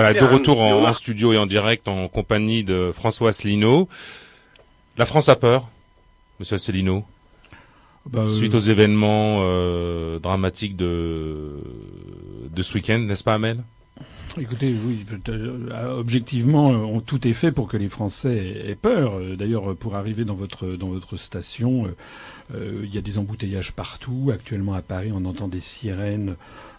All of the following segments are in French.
Voilà, de retour en, studio et en direct en compagnie de François Asselineau. La France a peur, Monsieur Asselineau, bah, suite euh, aux événements euh, dramatiques de de ce week-end, n'est-ce pas, Amel? Écoutez, oui, euh, objectivement, tout est fait pour que les Français aient peur. D'ailleurs, pour arriver dans votre dans votre station, il y a des embouteillages partout. Actuellement à Paris, on entend des sirènes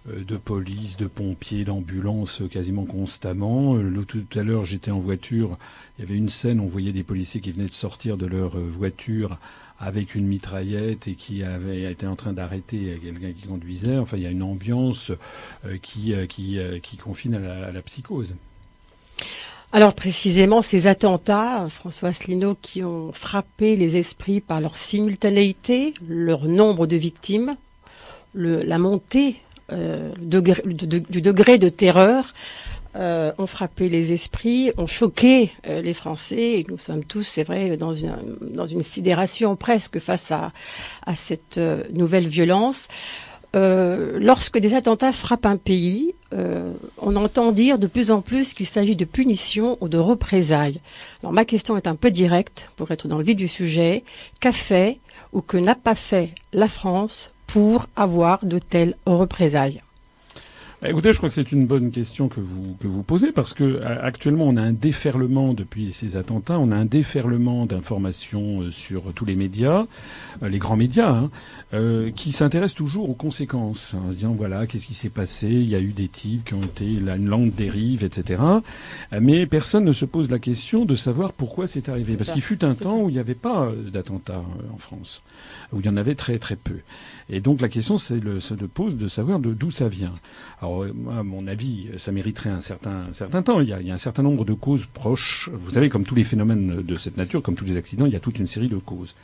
de police, de pompiers, d'ambulances quasiment constamment. Euh, tout à l'heure, j'étais en voiture. Il y avait une scène, on voyait des policiers qui venaient de sortir de leur euh, voiture avec une mitraillette et qui avait été en train d'arrêter quelqu'un qui conduisait. Enfin, il y a une ambiance qui confine à la, psychose. Alors précisément, ces attentats, François Asselineau, qui ont frappé les esprits par leur simultanéité, leur nombre de victimes, le, la montée euh, du degré de terreur euh, ont frappé les esprits, ont choqué euh, les Français. Et nous sommes tous, c'est vrai, dans une, sidération presque face à, à cette nouvelle violence. lorsque des attentats frappent un pays, on entend dire de plus en plus qu'il s'agit de punition ou de représailles. Alors ma question est un peu directe pour être dans le vif du sujet. Qu'a fait ou que n'a pas fait la France pour avoir de telles représailles bah, Écoutez, je crois que c'est une bonne question que vous que vous posez parce que actuellement on a un déferlement depuis ces attentats, on a un déferlement d'informations euh, sur tous les médias, euh, les grands médias, hein, euh, qui s'intéressent toujours aux conséquences, en se disant voilà qu'est-ce qui s'est passé, il y a eu des types qui ont été la une lente dérive, etc. Mais personne ne se pose la question de savoir pourquoi c'est arrivé, parce qu'il fut un temps où il n'y avait pas d'attentats en France, où il y en avait très très peu. Et donc la question le, se pose de savoir d'où ça vient. Alors à mon avis, ça mériterait un certain, certain temps. Il y, a, un certain nombre de causes proches. Vous savez, comme tous les phénomènes de cette nature, comme tous les accidents, il y a toute une série de causes.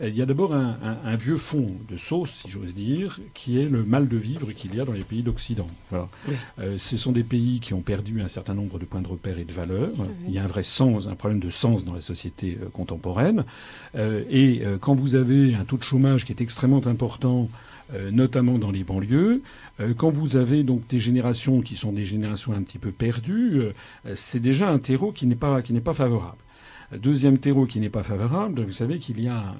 Il y a d'abord un, un, un, vieux fond de sauce, si j'ose dire, qui est le mal de vivre qu'il y a dans les pays d'Occident. Voilà. Euh, ce sont des pays qui ont perdu un certain nombre de points de repère et de valeurs. Il y a un vrai sens, un problème de sens dans la société euh, contemporaine. Euh, et quand vous avez un taux de chômage qui est extrêmement important, notamment dans les banlieues, quand vous avez donc des générations qui sont des générations un petit peu perdues, c'est déjà un terreau qui n'est pas qui n'est pas favorable. Deuxième terreau qui n'est pas favorable, vous savez qu'il y, a,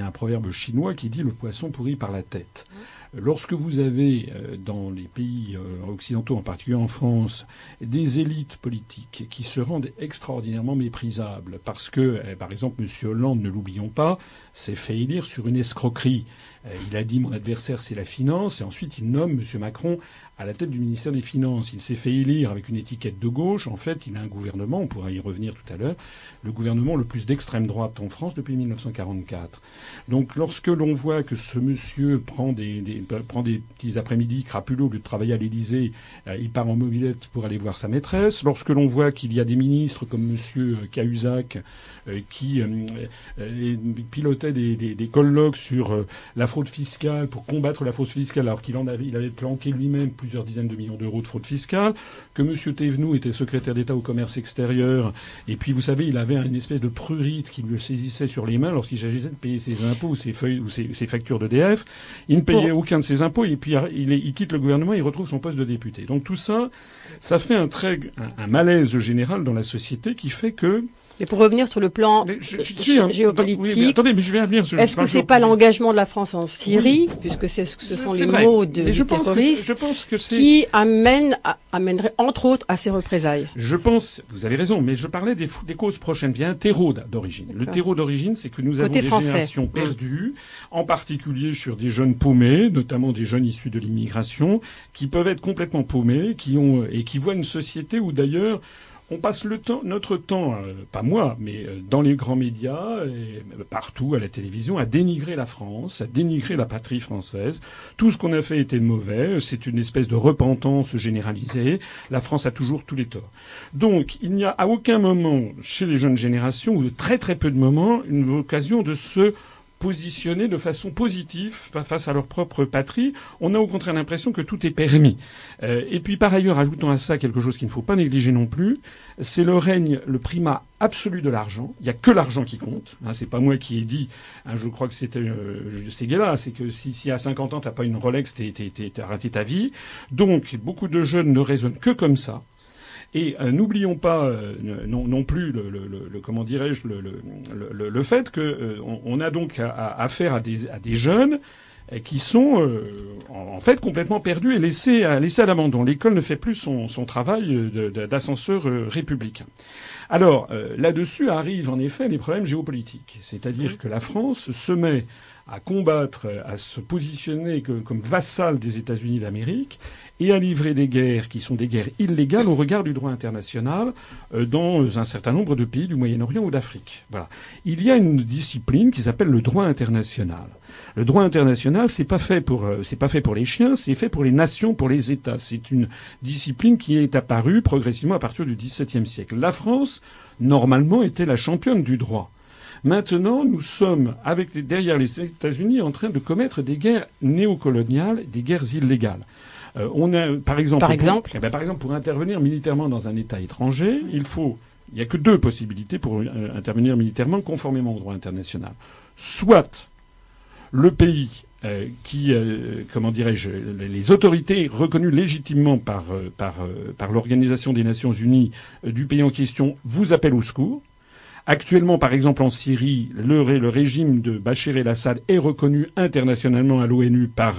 un proverbe chinois qui dit le poisson pourrit par la tête. Lorsque vous avez euh, dans les pays euh, occidentaux, en particulier en France, des élites politiques qui se rendent extraordinairement méprisables parce que, eh, par exemple, M. Hollande, ne l'oublions pas, s'est fait élire sur une escroquerie. Euh, il a dit mon adversaire c'est la finance et ensuite il nomme M. Macron à la tête du ministère des Finances. Il s'est fait élire avec une étiquette de gauche. En fait, il a un gouvernement, on pourra y revenir tout à l'heure, le gouvernement le plus d'extrême droite en France depuis 1944. Donc lorsque l'on voit que ce monsieur prend des, petits après-midi crapuleux au lieu de travailler à l'Élysée, euh, il part en mobilette pour aller voir sa maîtresse. Lorsque l'on voit qu'il y a des ministres comme monsieur Cahuzac euh, qui euh, pilotait des, des, des colloques sur la fraude fiscale pour combattre la fraude fiscale alors qu'il en avait, il avait planqué lui-même plusieurs dizaines de millions d'euros de fraude fiscale, que M. Thévenoud était secrétaire d'État au commerce extérieur, et puis vous savez, il avait une espèce de prurite qui le saisissait sur les mains lorsqu'il s'agissait de payer ses impôts ou ses feuilles ou ses, factures d'EDF. Il ne payait aucun de ses impôts, et puis il, il, quitte le gouvernement, et il retrouve son poste de député. Donc tout ça, ça fait un, très, un malaise général dans la société qui fait que et pour revenir sur le plan géopolitique, est-ce que c'est pas l'engagement de la France en Syrie, puisque ce sont les mots de je terroristes, je pense que qui amène, amènerait entre autres à ces représailles? Je pense, vous avez raison, mais je parlais des, des causes prochaines. Il y a un terreau d'origine. Le terreau d'origine, c'est que nous avons des générations perdues, en particulier sur des jeunes paumés, notamment des jeunes issus de l'immigration, qui peuvent être complètement paumés, qui ont et qui voient une société où d'ailleurs on passe le temps, notre temps, euh, pas moi, mais euh, dans les grands médias, et partout à la télévision, à dénigrer la France, à dénigrer la patrie française. Tout ce qu'on a fait était mauvais. C'est une espèce de repentance généralisée. La France a toujours tous les torts. Donc, il n'y a à aucun moment chez les jeunes générations, ou de très très peu de moments, une occasion de se positionner de façon positive face à leur propre patrie. On a au contraire l'impression que tout est permis. Euh, et puis par ailleurs, ajoutons à ça quelque chose qu'il ne faut pas négliger non plus, c'est le règne, le primat absolu de l'argent. Il n'y a que l'argent qui compte. Hein, c'est pas moi qui ai dit, hein, je crois que c'était euh, Séguéla, c'est que si, à 50 ans t'as pas une Rolex, t'as raté ta vie. Donc beaucoup de jeunes ne raisonnent que comme ça. Et n'oublions pas non, plus le, comment dirais-je le, fait qu'on on a donc affaire à, des, à des jeunes qui sont en, fait complètement perdus et laissés à, laissés à l'abandon. L'école ne fait plus son, son travail d'ascenseur républicain. Alors là-dessus arrivent en effet les problèmes géopolitiques, c'est-à-dire que la France se met à combattre, à se positionner comme vassal des États-Unis d'Amérique et à livrer des guerres qui sont des guerres illégales au regard du droit international euh, dans un certain nombre de pays du Moyen-Orient ou d'Afrique. Voilà. Il y a une discipline qui s'appelle le droit international. Le droit international, c'est pas fait pour euh, c'est pas fait pour les chiens, c'est fait pour les nations, pour les États. C'est une discipline qui est apparue progressivement à partir du XVIIe siècle. La France, normalement, était la championne du droit. Maintenant, nous sommes, avec, derrière les États-Unis, en train de commettre des guerres néocoloniales, des guerres illégales. Euh, on a, par exemple, par exemple, pour, eh ben, par exemple, pour intervenir militairement dans un État étranger, il faut, il n'y a que deux possibilités pour euh, intervenir militairement conformément au droit international. Soit le pays euh, qui, comment dirais-je, les autorités reconnues légitimement par, par, par l'Organisation des Nations Unies du pays en question vous appellent au secours. Actuellement, par exemple, en Syrie, le, régime de Bachar el-Assad est reconnu internationalement à l'ONU par,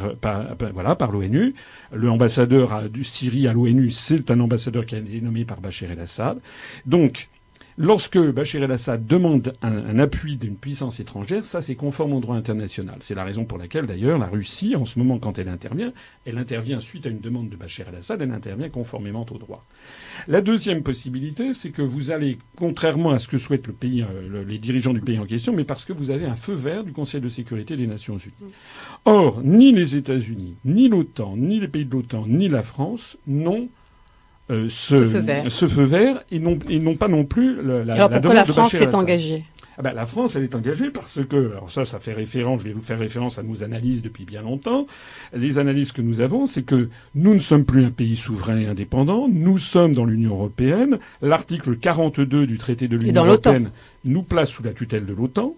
l'ONU. Le ambassadeur du Syrie à l'ONU, c'est un ambassadeur qui a été nommé par Bachar el-Assad. Donc, Lorsque Bachar el-Assad demande un, appui d'une puissance étrangère, ça c'est conforme au droit international. C'est la raison pour laquelle d'ailleurs la Russie, en ce moment, quand elle intervient, elle intervient suite à une demande de Bachar el-Assad, elle intervient conformément au droit. La deuxième possibilité, c'est que vous allez, contrairement à ce que souhaitent euh, les dirigeants du pays en question, mais parce que vous avez un feu vert du Conseil de sécurité des Nations Unies. Or, ni les États-Unis, ni l'OTAN, ni les pays de l'OTAN, ni la France n'ont euh, ce, feu vert. et non, pas non plus la, alors pourquoi la France s'est engagée ah ben, la France, elle est engagée parce que, alors ça, ça fait référence, je vais vous faire référence à nos analyses depuis bien longtemps. Les analyses que nous avons, c'est que nous ne sommes plus un pays souverain et indépendant, nous sommes dans l'Union européenne. L'article 42 du traité de l'Union européenne nous place sous la tutelle de l'OTAN.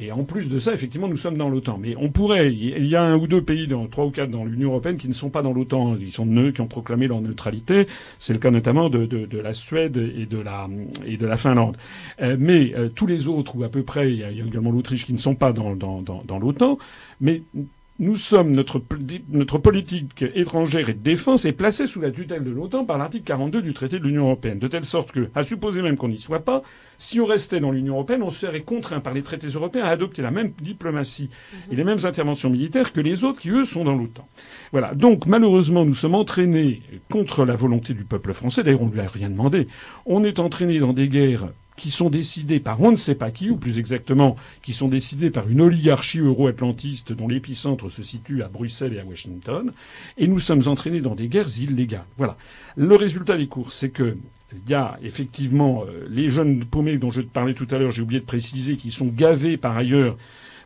Et en plus de ça, effectivement, nous sommes dans l'OTAN. Mais on pourrait, il y a un ou deux pays, dans, trois ou quatre dans l'Union européenne qui ne sont pas dans l'OTAN. Ils sont nœuds, qui ont proclamé leur neutralité. C'est le cas notamment de, de, de, la Suède et de la, et de la Finlande. Euh, mais euh, tous les autres, ou à peu près, il y a, également l'Autriche qui ne sont pas dans, dans, dans, dans l'OTAN. Mais nous sommes notre, notre politique étrangère et de défense est placée sous la tutelle de l'OTAN par l'article 42 du traité de l'Union européenne, de telle sorte que, à supposer même qu'on n'y soit pas, si on restait dans l'Union européenne, on serait contraint par les traités européens à adopter la même diplomatie et les mêmes interventions militaires que les autres qui, eux, sont dans l'OTAN. Voilà. Donc, malheureusement, nous sommes entraînés contre la volonté du peuple français. D'ailleurs, on ne lui a rien demandé. On est entraînés dans des guerres qui sont décidés par on ne sait pas qui, ou plus exactement, qui sont décidés par une oligarchie euro-atlantiste dont l'épicentre se situe à Bruxelles et à Washington, et nous sommes entraînés dans des guerres illégales. Voilà. Le résultat des courses, c'est que il y a effectivement euh, les jeunes paumés dont je te parlais tout à l'heure, j'ai oublié de préciser, qui sont gavés par ailleurs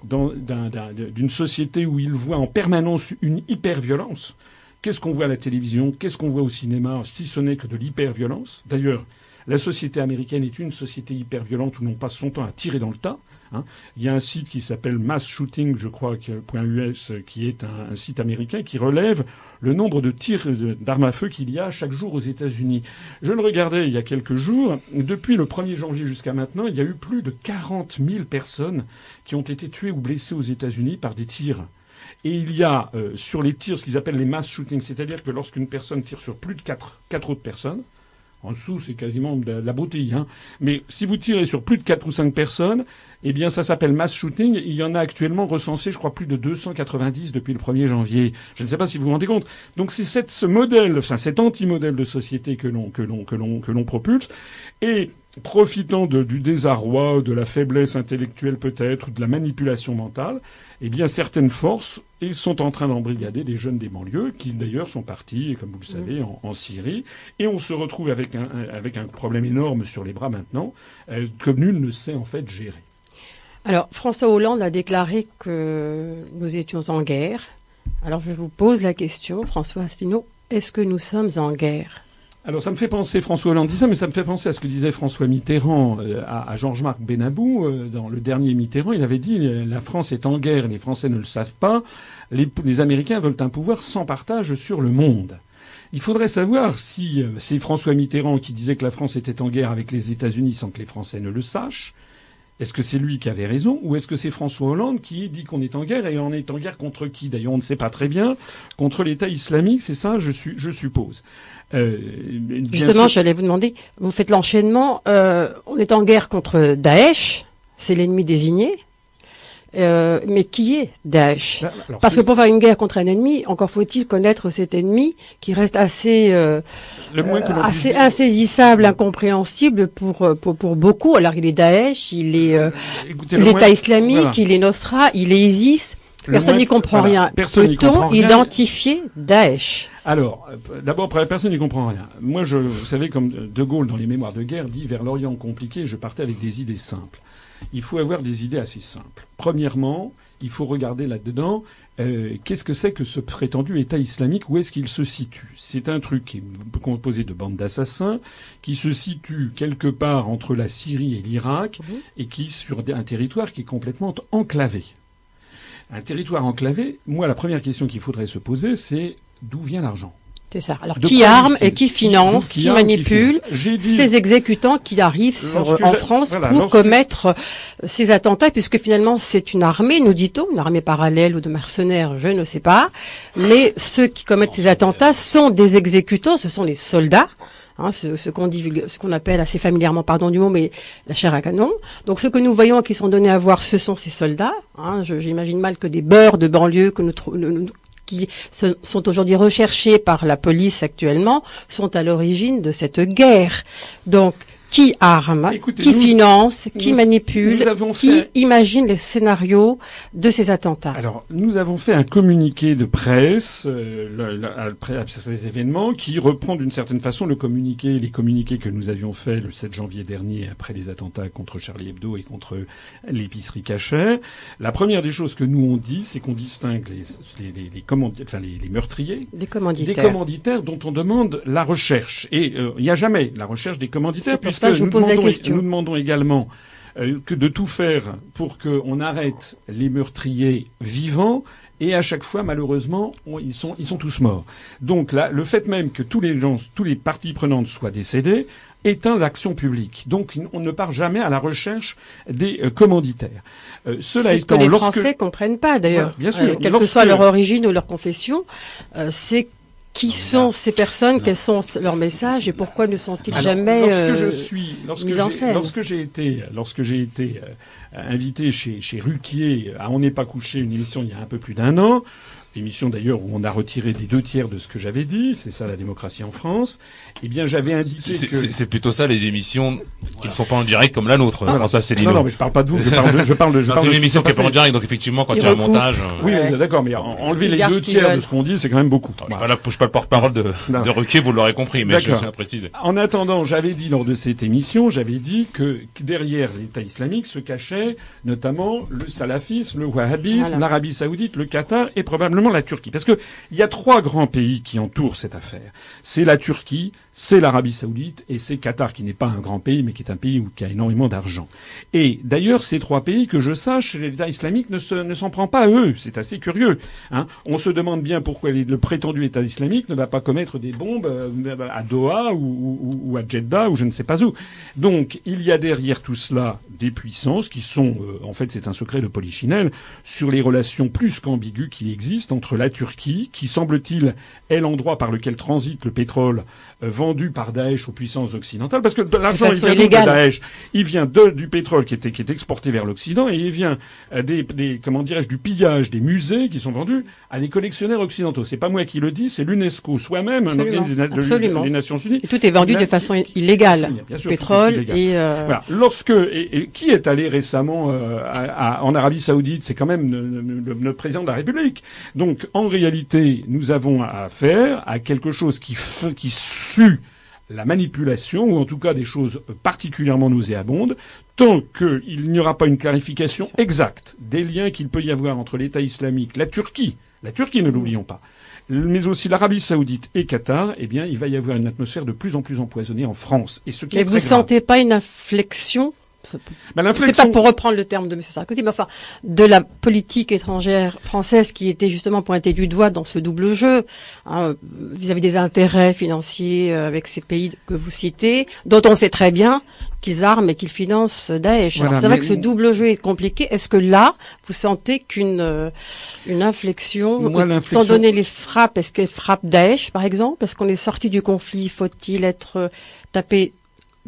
d'une société où ils voient en permanence une hyper-violence. Qu'est-ce qu'on voit à la télévision? Qu'est-ce qu'on voit au cinéma? Si ce n'est que de l'hyper-violence. D'ailleurs, la société américaine est une société hyper violente où l'on passe son temps à tirer dans le tas. Hein. Il y a un site qui s'appelle Mass Shooting, je crois, .us, qui est un, site américain qui relève le nombre de tirs d'armes à feu qu'il y a chaque jour aux États-Unis. Je le regardais il y a quelques jours. Depuis le 1er janvier jusqu'à maintenant, il y a eu plus de 40 000 personnes qui ont été tuées ou blessées aux États-Unis par des tirs. Et il y a euh, sur les tirs ce qu'ils appellent les mass shootings, c'est-à-dire que lorsqu'une personne tire sur plus de quatre, quatre autres personnes, en dessous, c'est quasiment de la bouteille. Hein. Mais si vous tirez sur plus de 4 ou 5 personnes, eh bien, ça s'appelle mass shooting. Il y en a actuellement recensé, je crois, plus de 290 depuis le 1er janvier. Je ne sais pas si vous vous rendez compte. Donc, c'est ce modèle, enfin, cet anti-modèle de société que l'on, que l'on, que l'on, que l'on propulse. Et profitant du désarroi, de la faiblesse intellectuelle peut-être, ou de la manipulation mentale, eh bien certaines forces sont en train d'embrigader des jeunes des banlieues qui d'ailleurs sont partis, comme vous le savez, en, Syrie. Et on se retrouve avec un, avec un problème énorme sur les bras maintenant, euh, que nul ne sait en fait gérer. Alors François Hollande a déclaré que nous étions en guerre. Alors je vous pose la question, François Asselineau, est-ce que nous sommes en guerre? Alors ça me fait penser, François Hollande dit ça, mais ça me fait penser à ce que disait François Mitterrand euh, à, Georges-Marc Benabou. Euh, dans le dernier Mitterrand, il avait dit euh, la France est en guerre, les Français ne le savent pas, les, Américains veulent un pouvoir sans partage sur le monde. Il faudrait savoir si c'est François Mitterrand qui disait que la France était en guerre avec les États-Unis sans que les Français ne le sachent. Est-ce que c'est lui qui avait raison ou est-ce que c'est François Hollande qui dit qu'on est en guerre et on est en guerre contre qui? D'ailleurs, on ne sait pas très bien. Contre l'État islamique, c'est ça, je, suppose. Euh, Justement, j'allais vous demander, vous faites l'enchaînement. Euh, on est en guerre contre Daesh, c'est l'ennemi désigné. Euh, mais qui est Daesh bah, Parce que pour faire une guerre contre un ennemi, encore faut-il connaître cet ennemi qui reste assez, euh, assez insaisissable, incompréhensible pour, pour, pour beaucoup. Alors il est Daesh, il est l'État islamique, il est Nosra, il est ISIS. Personne n'y comprend rien. Peut-on identifier Daesh alors, d'abord, personne n'y comprend rien. Moi, je, vous savez, comme De Gaulle dans les Mémoires de guerre dit, vers l'Orient compliqué, je partais avec des idées simples il faut avoir des idées assez simples. Premièrement, il faut regarder là-dedans euh, qu'est-ce que c'est que ce prétendu État islamique, où est-ce qu'il se situe? C'est un truc qui est composé de bandes d'assassins, qui se situe quelque part entre la Syrie et l'Irak, mhm. et qui sur un territoire qui est complètement enclavé. Un territoire enclavé, moi la première question qu'il faudrait se poser, c'est d'où vient l'argent? C'est ça. Alors qui arme et qui finance, qui, manipule ces exécutants qui arrivent en France pour commettre euh, ces attentats, puisque finalement c'est une armée, nous dit-on, une armée parallèle ou de mercenaires, je ne sais pas. Mais ceux qui commettent ces attentats sont des exécutants, ce sont les soldats. Hein, ce, qu'on ce qu'on appelle assez familièrement, pardon du mot, mais la chair à canon. Donc ce que nous voyons qui sont donnés à voir, ce sont ces soldats. Hein, J'imagine mal que des beurs de banlieue que nous, nous, qui sont aujourd'hui recherchés par la police actuellement sont à l'origine de cette guerre. Donc, qui arme, qui finance, qui manipule, qui imagine les scénarios de ces attentats. Alors, nous avons fait un communiqué de presse euh, après ces événements qui reprend d'une certaine façon le communiqué, les communiqués que nous avions fait le 7 janvier dernier après les attentats contre Charlie Hebdo et contre l'épicerie cachère. La première des choses que nous on dit, c'est qu'on distingue les, les, les, les, enfin les, meurtriers des commanditaires. des commanditaires dont on demande la recherche. Et euh, il n'y a jamais la recherche des commanditaires je vous pose la question. Nous demandons également euh, que de tout faire pour qu'on arrête les meurtriers vivants et à chaque fois, malheureusement, ils sont ils sont tous morts. Donc là, le fait même que tous les gens, tous les parties prenantes soient décédés éteint l'action publique. Donc on ne part jamais à la recherche des euh, commanditaires. Euh, cela étant, ce que les Français comprennent pas d'ailleurs. bien sûr, quelle que soit leur origine ou leur confession, c'est qui sont ces personnes? Quels sont leurs messages et pourquoi ne sont-ils jamais lorsque je euh, suis, lorsque mis en scène? Lorsque j'ai été, lorsque j'ai été euh, invité chez, chez Ruquier à On n'est pas couché, une émission il y a un peu plus d'un an, émission d'ailleurs où on a retiré des deux tiers de ce que j'avais dit, c'est ça la démocratie en France, eh bien j'avais indiqué que... C'est plutôt ça les émissions qui ne sont pas en direct comme la nôtre, non, François Non, non, mais je parle pas de vous, je parle de... Je parle de, c'est une émission qui est pas en direct, donc effectivement quand il y a un montage... Euh, oui, d'accord, mais enlever les deux tiers de ce qu'on dit, c'est quand même beaucoup. Je ne suis pas le porte-parole de, de Ruquier, vous l'aurez compris, mais je tiens à préciser. En attendant, j'avais dit lors de cette émission, j'avais dit que derrière l'État islamique se cachait notamment le salafisme, le wahhabisme, l'Arabie saoudite, le Qatar et probablement la Turquie. Parce que il y a trois grands pays qui entourent cette affaire. C'est la Turquie, c'est l'Arabie saoudite et c'est Qatar, qui n'est pas un grand pays, mais qui est un pays où, qui a énormément d'argent. Et d'ailleurs, ces trois pays, que je sache, l'État islamique ne, s'en prend pas à eux. C'est assez curieux. Hein. On se demande bien pourquoi le prétendu État islamique ne va pas commettre des bombes euh, à Doha ou, à Jeddah ou je ne sais pas où. Donc, il y a derrière tout cela des puissances qui sont, euh, en fait, c'est un secret de Polichinelle, sur les relations plus qu'ambiguës qui existent entre la Turquie, qui semble-t-il est l'endroit par lequel transite le pétrole euh, vendu par Daesh aux puissances occidentales, parce que l'argent il vient de Daesh, il vient de, du pétrole qui est, qui est exporté vers l'Occident et il vient euh, des, des comment dirais-je du pillage des musées qui sont vendus à des collectionneurs occidentaux. C'est pas moi qui le dis, c'est l'UNESCO soi-même, un organisme des Nations Unies. Et tout est vendu de façon illégale. Bien sûr, pétrole et euh... voilà. Lorsque et, qui est allé récemment euh, à, en Arabie Saoudite, c'est quand même notre président de la République. Donc en réalité, nous avons affaire à quelque chose qui qui la manipulation, ou en tout cas des choses particulièrement nauséabondes, tant qu'il n'y aura pas une clarification exacte des liens qu'il peut y avoir entre l'État islamique, la Turquie, la Turquie ne l'oublions pas, mais aussi l'Arabie saoudite et Qatar, eh bien, il va y avoir une atmosphère de plus en plus empoisonnée en France. Et ce qui Mais vous ne sentez pas une inflexion c'est pas pour reprendre le terme de M. Sarkozy, mais enfin, de la politique étrangère française qui était justement pointée du doigt dans ce double jeu, hein, vis-à-vis des intérêts financiers euh, avec ces pays que vous citez, dont on sait très bien qu'ils arment et qu'ils financent Daesh. c'est vrai que ce double jeu est compliqué. Est-ce que là, vous sentez qu'une euh, une inflexion, étant donné les frappes, est-ce qu'elle frappe Daesh, par exemple? Est-ce qu'on est sorti du conflit? Faut-il être euh, tapé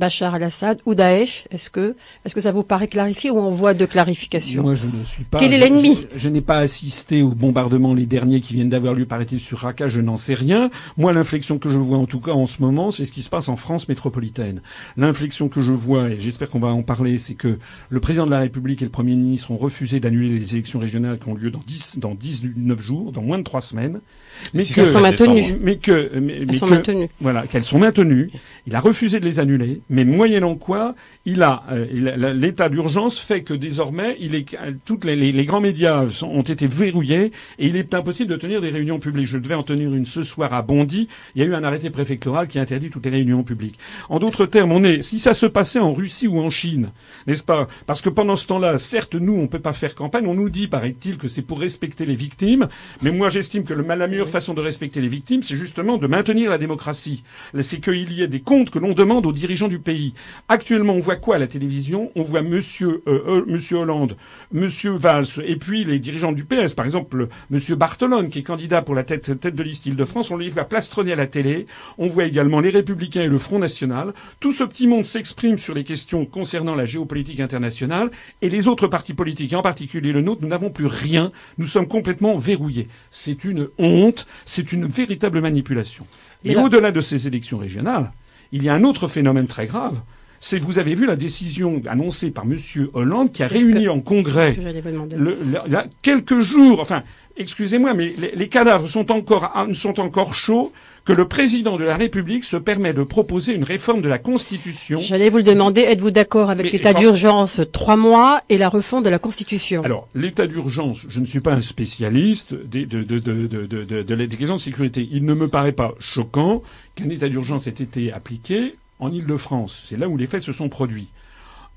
Bachar al-Assad ou Daesh Est-ce que, est-ce que ça vous paraît clarifié ou on voit de clarification? Moi, je ne suis pas. Quel est l'ennemi? je, n'ai pas assisté aux bombardements les derniers qui viennent d'avoir lieu, paraît-il, sur Raqqa. Je n'en sais rien. Moi, l'inflexion que je vois en tout cas en ce moment, c'est ce qui se passe en France métropolitaine. L'inflexion que je vois, et j'espère qu'on va en parler, c'est que le président de la République et le Premier ministre ont refusé d'annuler les élections régionales qui ont lieu dans 10, dans 19 jours, dans moins de trois semaines mais qu'elles sont maintenues. Mais que, mais, sont maintenues. Voilà, qu'elles sont maintenues. Il a refusé de les annuler, mais moyennant quoi, il a euh, l'état d'urgence fait que désormais, il est toutes les, les, grands médias ont été verrouillés et il est impossible de tenir des réunions publiques. Je devais en tenir une ce soir à Bondy. Il y a eu un arrêté préfectoral qui interdit toutes les réunions publiques. En d'autres termes, on est si ça se passait en Russie ou en Chine, n'est-ce pas? Parce que pendant ce temps-là, certes, nous, on peut pas faire campagne. On nous dit, paraît-il, que c'est pour respecter les victimes, mais moi, j'estime que le mal façon de respecter les victimes, c'est justement de maintenir la démocratie. C'est qu'il y ait des comptes que l'on demande aux dirigeants du pays. Actuellement, on voit quoi à la télévision? On voit Monsieur, euh, Monsieur Hollande, Monsieur Valls, et puis les dirigeants du PS, par exemple Monsieur Bartolone, qui est candidat pour la tête, tête de liste Île-de-France, on les voit plastronner à la télé. On voit également les Républicains et le Front National. Tout ce petit monde s'exprime sur les questions concernant la géopolitique internationale, et les autres partis politiques, et en particulier le nôtre, nous n'avons plus rien. Nous sommes complètement verrouillés. C'est une honte c'est une véritable manipulation. Et au-delà de ces élections régionales, il y a un autre phénomène très grave. C'est vous avez vu la décision annoncée par M. Hollande qui a réuni en congrès quelques jours, enfin, excusez-moi, mais les, cadavres sont encore, sont encore chauds que le président de la République se permet de proposer une réforme de la Constitution. J'allais vous le demander, êtes-vous d'accord avec l'état d'urgence trois mois et la refonte de la Constitution? Alors, l'état d'urgence, je ne suis pas un spécialiste des, de, de, de, des questions de sécurité. Il ne me paraît pas choquant qu'un état d'urgence ait été appliqué en Ile-de-France. C'est là où les faits se sont produits.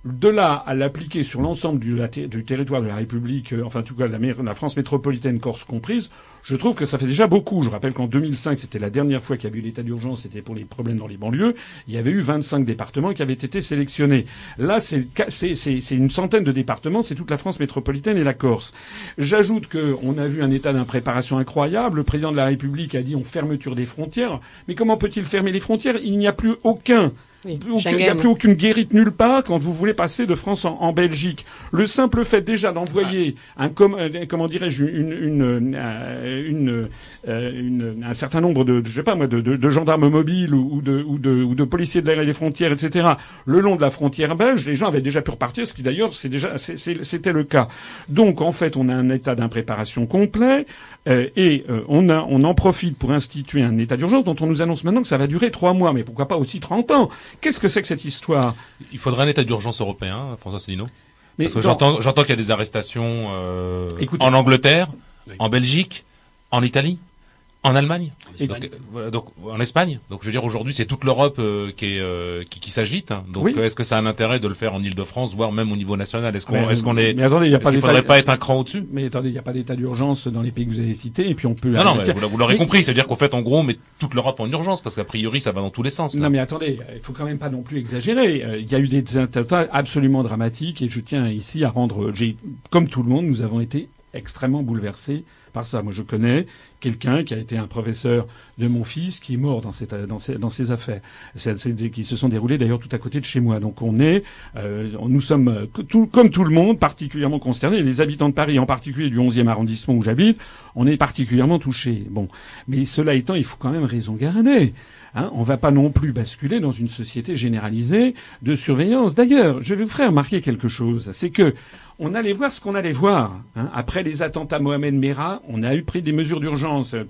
De là à l'appliquer sur l'ensemble du, territoire de la République, euh, enfin en tout cas la, la, France métropolitaine, Corse comprise, je trouve que ça fait déjà beaucoup. Je rappelle qu'en 2005, c'était la dernière fois qu'il y a eu l'état d'urgence, c'était pour les problèmes dans les banlieues. Il y avait eu 25 départements qui avaient été sélectionnés. Là, c'est une centaine de départements, c'est toute la France métropolitaine et la Corse. J'ajoute qu'on a vu un état d'impréparation incroyable. Le président de la République a dit on fermeture des frontières. Mais comment peut-il fermer les frontières? Il n'y a plus aucun il n'y a plus aucune guérite nulle part quand vous voulez passer de France en, Belgique. Le simple fait déjà d'envoyer un euh, comment dirais-je une, une, euh, euh, un certain nombre de je sais pas moi de, gendarmes mobiles ou, de, ou, de, ou de policiers de l'air des frontières etc. le long de la frontière belge, les gens avaient déjà pu repartir, ce qui d'ailleurs c'est déjà c'était le cas. Donc en fait on a un état d'impréparation complet. Euh, et euh, on, a, on en profite pour instituer un état d'urgence dont on nous annonce maintenant que ça va durer trois mois, mais pourquoi pas aussi 30 ans. Qu'est-ce que c'est que cette histoire? Il faudrait un état d'urgence européen, François Céline Parce que j'entends, j'entends qu'il y a des arrestations euh, en Angleterre, en Belgique, en Italie. En Allemagne, donc, euh, donc, en Espagne. Donc je veux dire aujourd'hui c'est toute l'Europe euh, qui, euh, qui, qui s'agite. Hein. Donc est-ce que ça a un intérêt de le faire en Île-de-France, voire même au niveau national? Est-ce qu'on est-ce qu'on est, Mais attendez, il pas faudrait pas être un cran au-dessus? Mais attendez, il n'y a pas d'état d'urgence dans les pays que vous avez cités et puis on peut. Non, non, mais vous, l'aurez compris, c'est-à-dire qu'en fait en gros on met toute l'Europe en urgence parce qu'a priori ça va dans tous les sens. Non mais attendez, il faut quand même pas non plus exagérer. Il y a eu des attentats absolument dramatiques et je tiens ici à rendre, comme tout le monde, nous avons été extrêmement bouleversés par ça. Moi, je connais quelqu'un qui a été un professeur de mon fils qui est mort dans, dans, ces, dans ces affaires, qui se sont déroulées d'ailleurs tout à côté de chez moi. Donc on est, euh, nous sommes euh, tout, comme tout le monde particulièrement concernés. Les habitants de Paris, en particulier du 11e arrondissement où j'habite, on est particulièrement touchés. Bon, mais cela étant, il faut quand même raison garder. Hein, on ne va pas non plus basculer dans une société généralisée de surveillance. D'ailleurs, je vais vous faire remarquer quelque chose, c'est que on allait voir ce qu'on allait voir. Hein. Après les attentats Mohamed Merah, on a eu pris des mesures d'urgence, euh,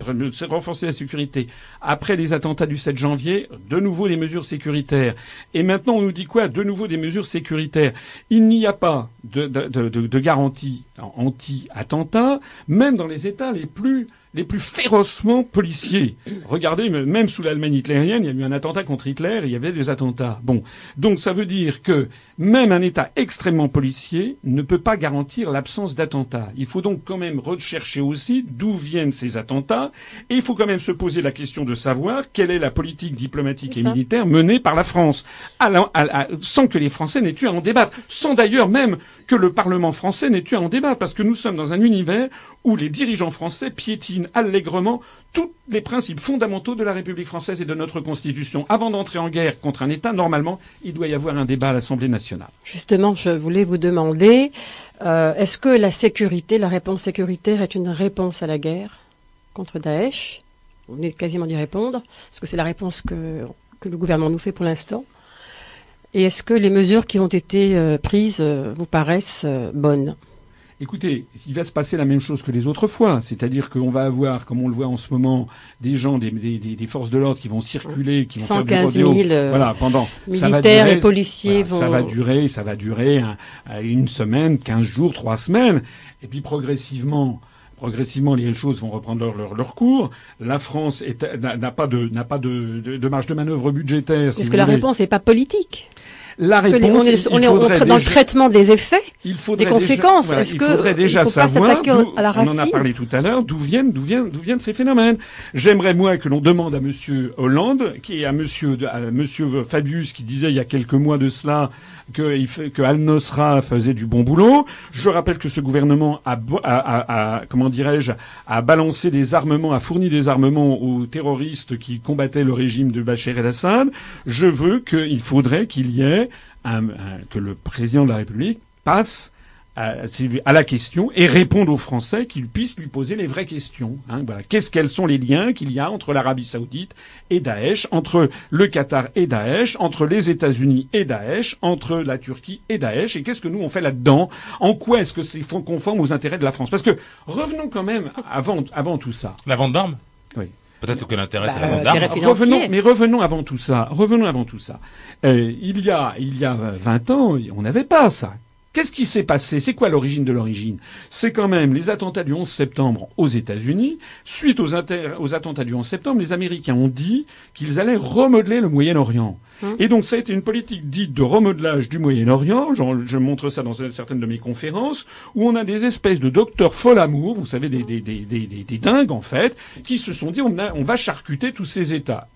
renforcer la sécurité. Après les attentats du 7 janvier, de nouveau des mesures sécuritaires. Et maintenant, on nous dit quoi? De nouveau des mesures sécuritaires. Il n'y a pas de, de, de, de garantie anti-attentat, même dans les États les plus les plus férocement policiers. Regardez, même sous l'Allemagne hitlérienne, il y a eu un attentat contre Hitler, il y avait des attentats. Bon, donc ça veut dire que même un État extrêmement policier ne peut pas garantir l'absence d'attentats. Il faut donc quand même rechercher aussi d'où viennent ces attentats, et il faut quand même se poser la question de savoir quelle est la politique diplomatique et militaire menée par la France, sans que les Français n'aient eu à en débattre, sans d'ailleurs même que le Parlement français n'ait eu à en débattre, parce que nous sommes dans un univers où les dirigeants français piétinent allègrement tous les principes fondamentaux de la République française et de notre Constitution. Avant d'entrer en guerre contre un État, normalement, il doit y avoir un débat à l'Assemblée nationale. Justement, je voulais vous demander, euh, est-ce que la sécurité, la réponse sécuritaire est une réponse à la guerre contre Daesh? Vous venez quasiment d'y répondre, parce que c'est la réponse que, le gouvernement nous fait pour l'instant. Et est-ce que les mesures qui ont été euh, prises euh, vous paraissent bonnes? Écoutez, il va se passer la même chose que les autres fois, c'est-à-dire qu'on va avoir, comme on le voit en ce moment, des gens, des, forces de l'ordre qui vont circuler, qui vont 115 faire 000 voilà, pendant militaires et policiers vont... Ça va durer, ça va durer une semaine, 15 jours, trois semaines, et puis progressivement, progressivement les choses vont reprendre leur, leur, cours. La France n'a pas de n'a pas de, de, marge de manœuvre budgétaire. Est-ce que la réponse n'est pas politique la réponse, on est, dans le traitement des effets, des conséquences. Est-ce que il faudrait déjà savoir, on en a parlé tout à l'heure, d'où viennent, d'où viennent, d'où viennent ces phénomènes. J'aimerais moi que l'on demande à Monsieur Hollande, qui est à Monsieur, à Monsieur Fabius, qui disait il y a quelques mois de cela que, Al-Nosra faisait du bon boulot. Je rappelle que ce gouvernement a comment dirais-je, a balancé des armements, a fourni des armements aux terroristes qui combattaient le régime de Bachar el-Assad. Je veux qu'il faudrait qu'il y ait que le président de la République passe à, la question et répondre aux Français qu'ils puissent lui poser les vraies questions. Hein, voilà. Qu'est-ce quels sont les liens qu'il y a entre l'Arabie Saoudite et Daesh, entre le Qatar et Daesh, entre les États-Unis et Daesh, entre la Turquie et Daesh, et qu'est-ce que nous on fait là-dedans? En quoi est-ce que c'est conforme aux intérêts de la France? Parce que revenons quand même avant avant tout ça. La vente d'armes? Oui. Peut-être que l'intérêt c'est la bah, vente d'armes. Revenons, mais revenons avant tout ça. Revenons avant tout ça. Euh, il y a il y a 20 ans, on n'avait pas ça. Qu'est-ce qui s'est passé? C'est quoi l'origine de l'origine? C'est quand même les attentats du 11 septembre aux États-Unis. Suite aux, attentats du 11 septembre, les Américains ont dit qu'ils allaient remodeler le Moyen-Orient. Hein et donc ça a été une politique dite de remodelage du Moyen-Orient, je montre ça dans certaines de mes conférences, où on a des espèces de docteurs fol-amour, vous savez, des, des, des, des, dingues en fait, qui se sont dit on, va charcuter tous ces États.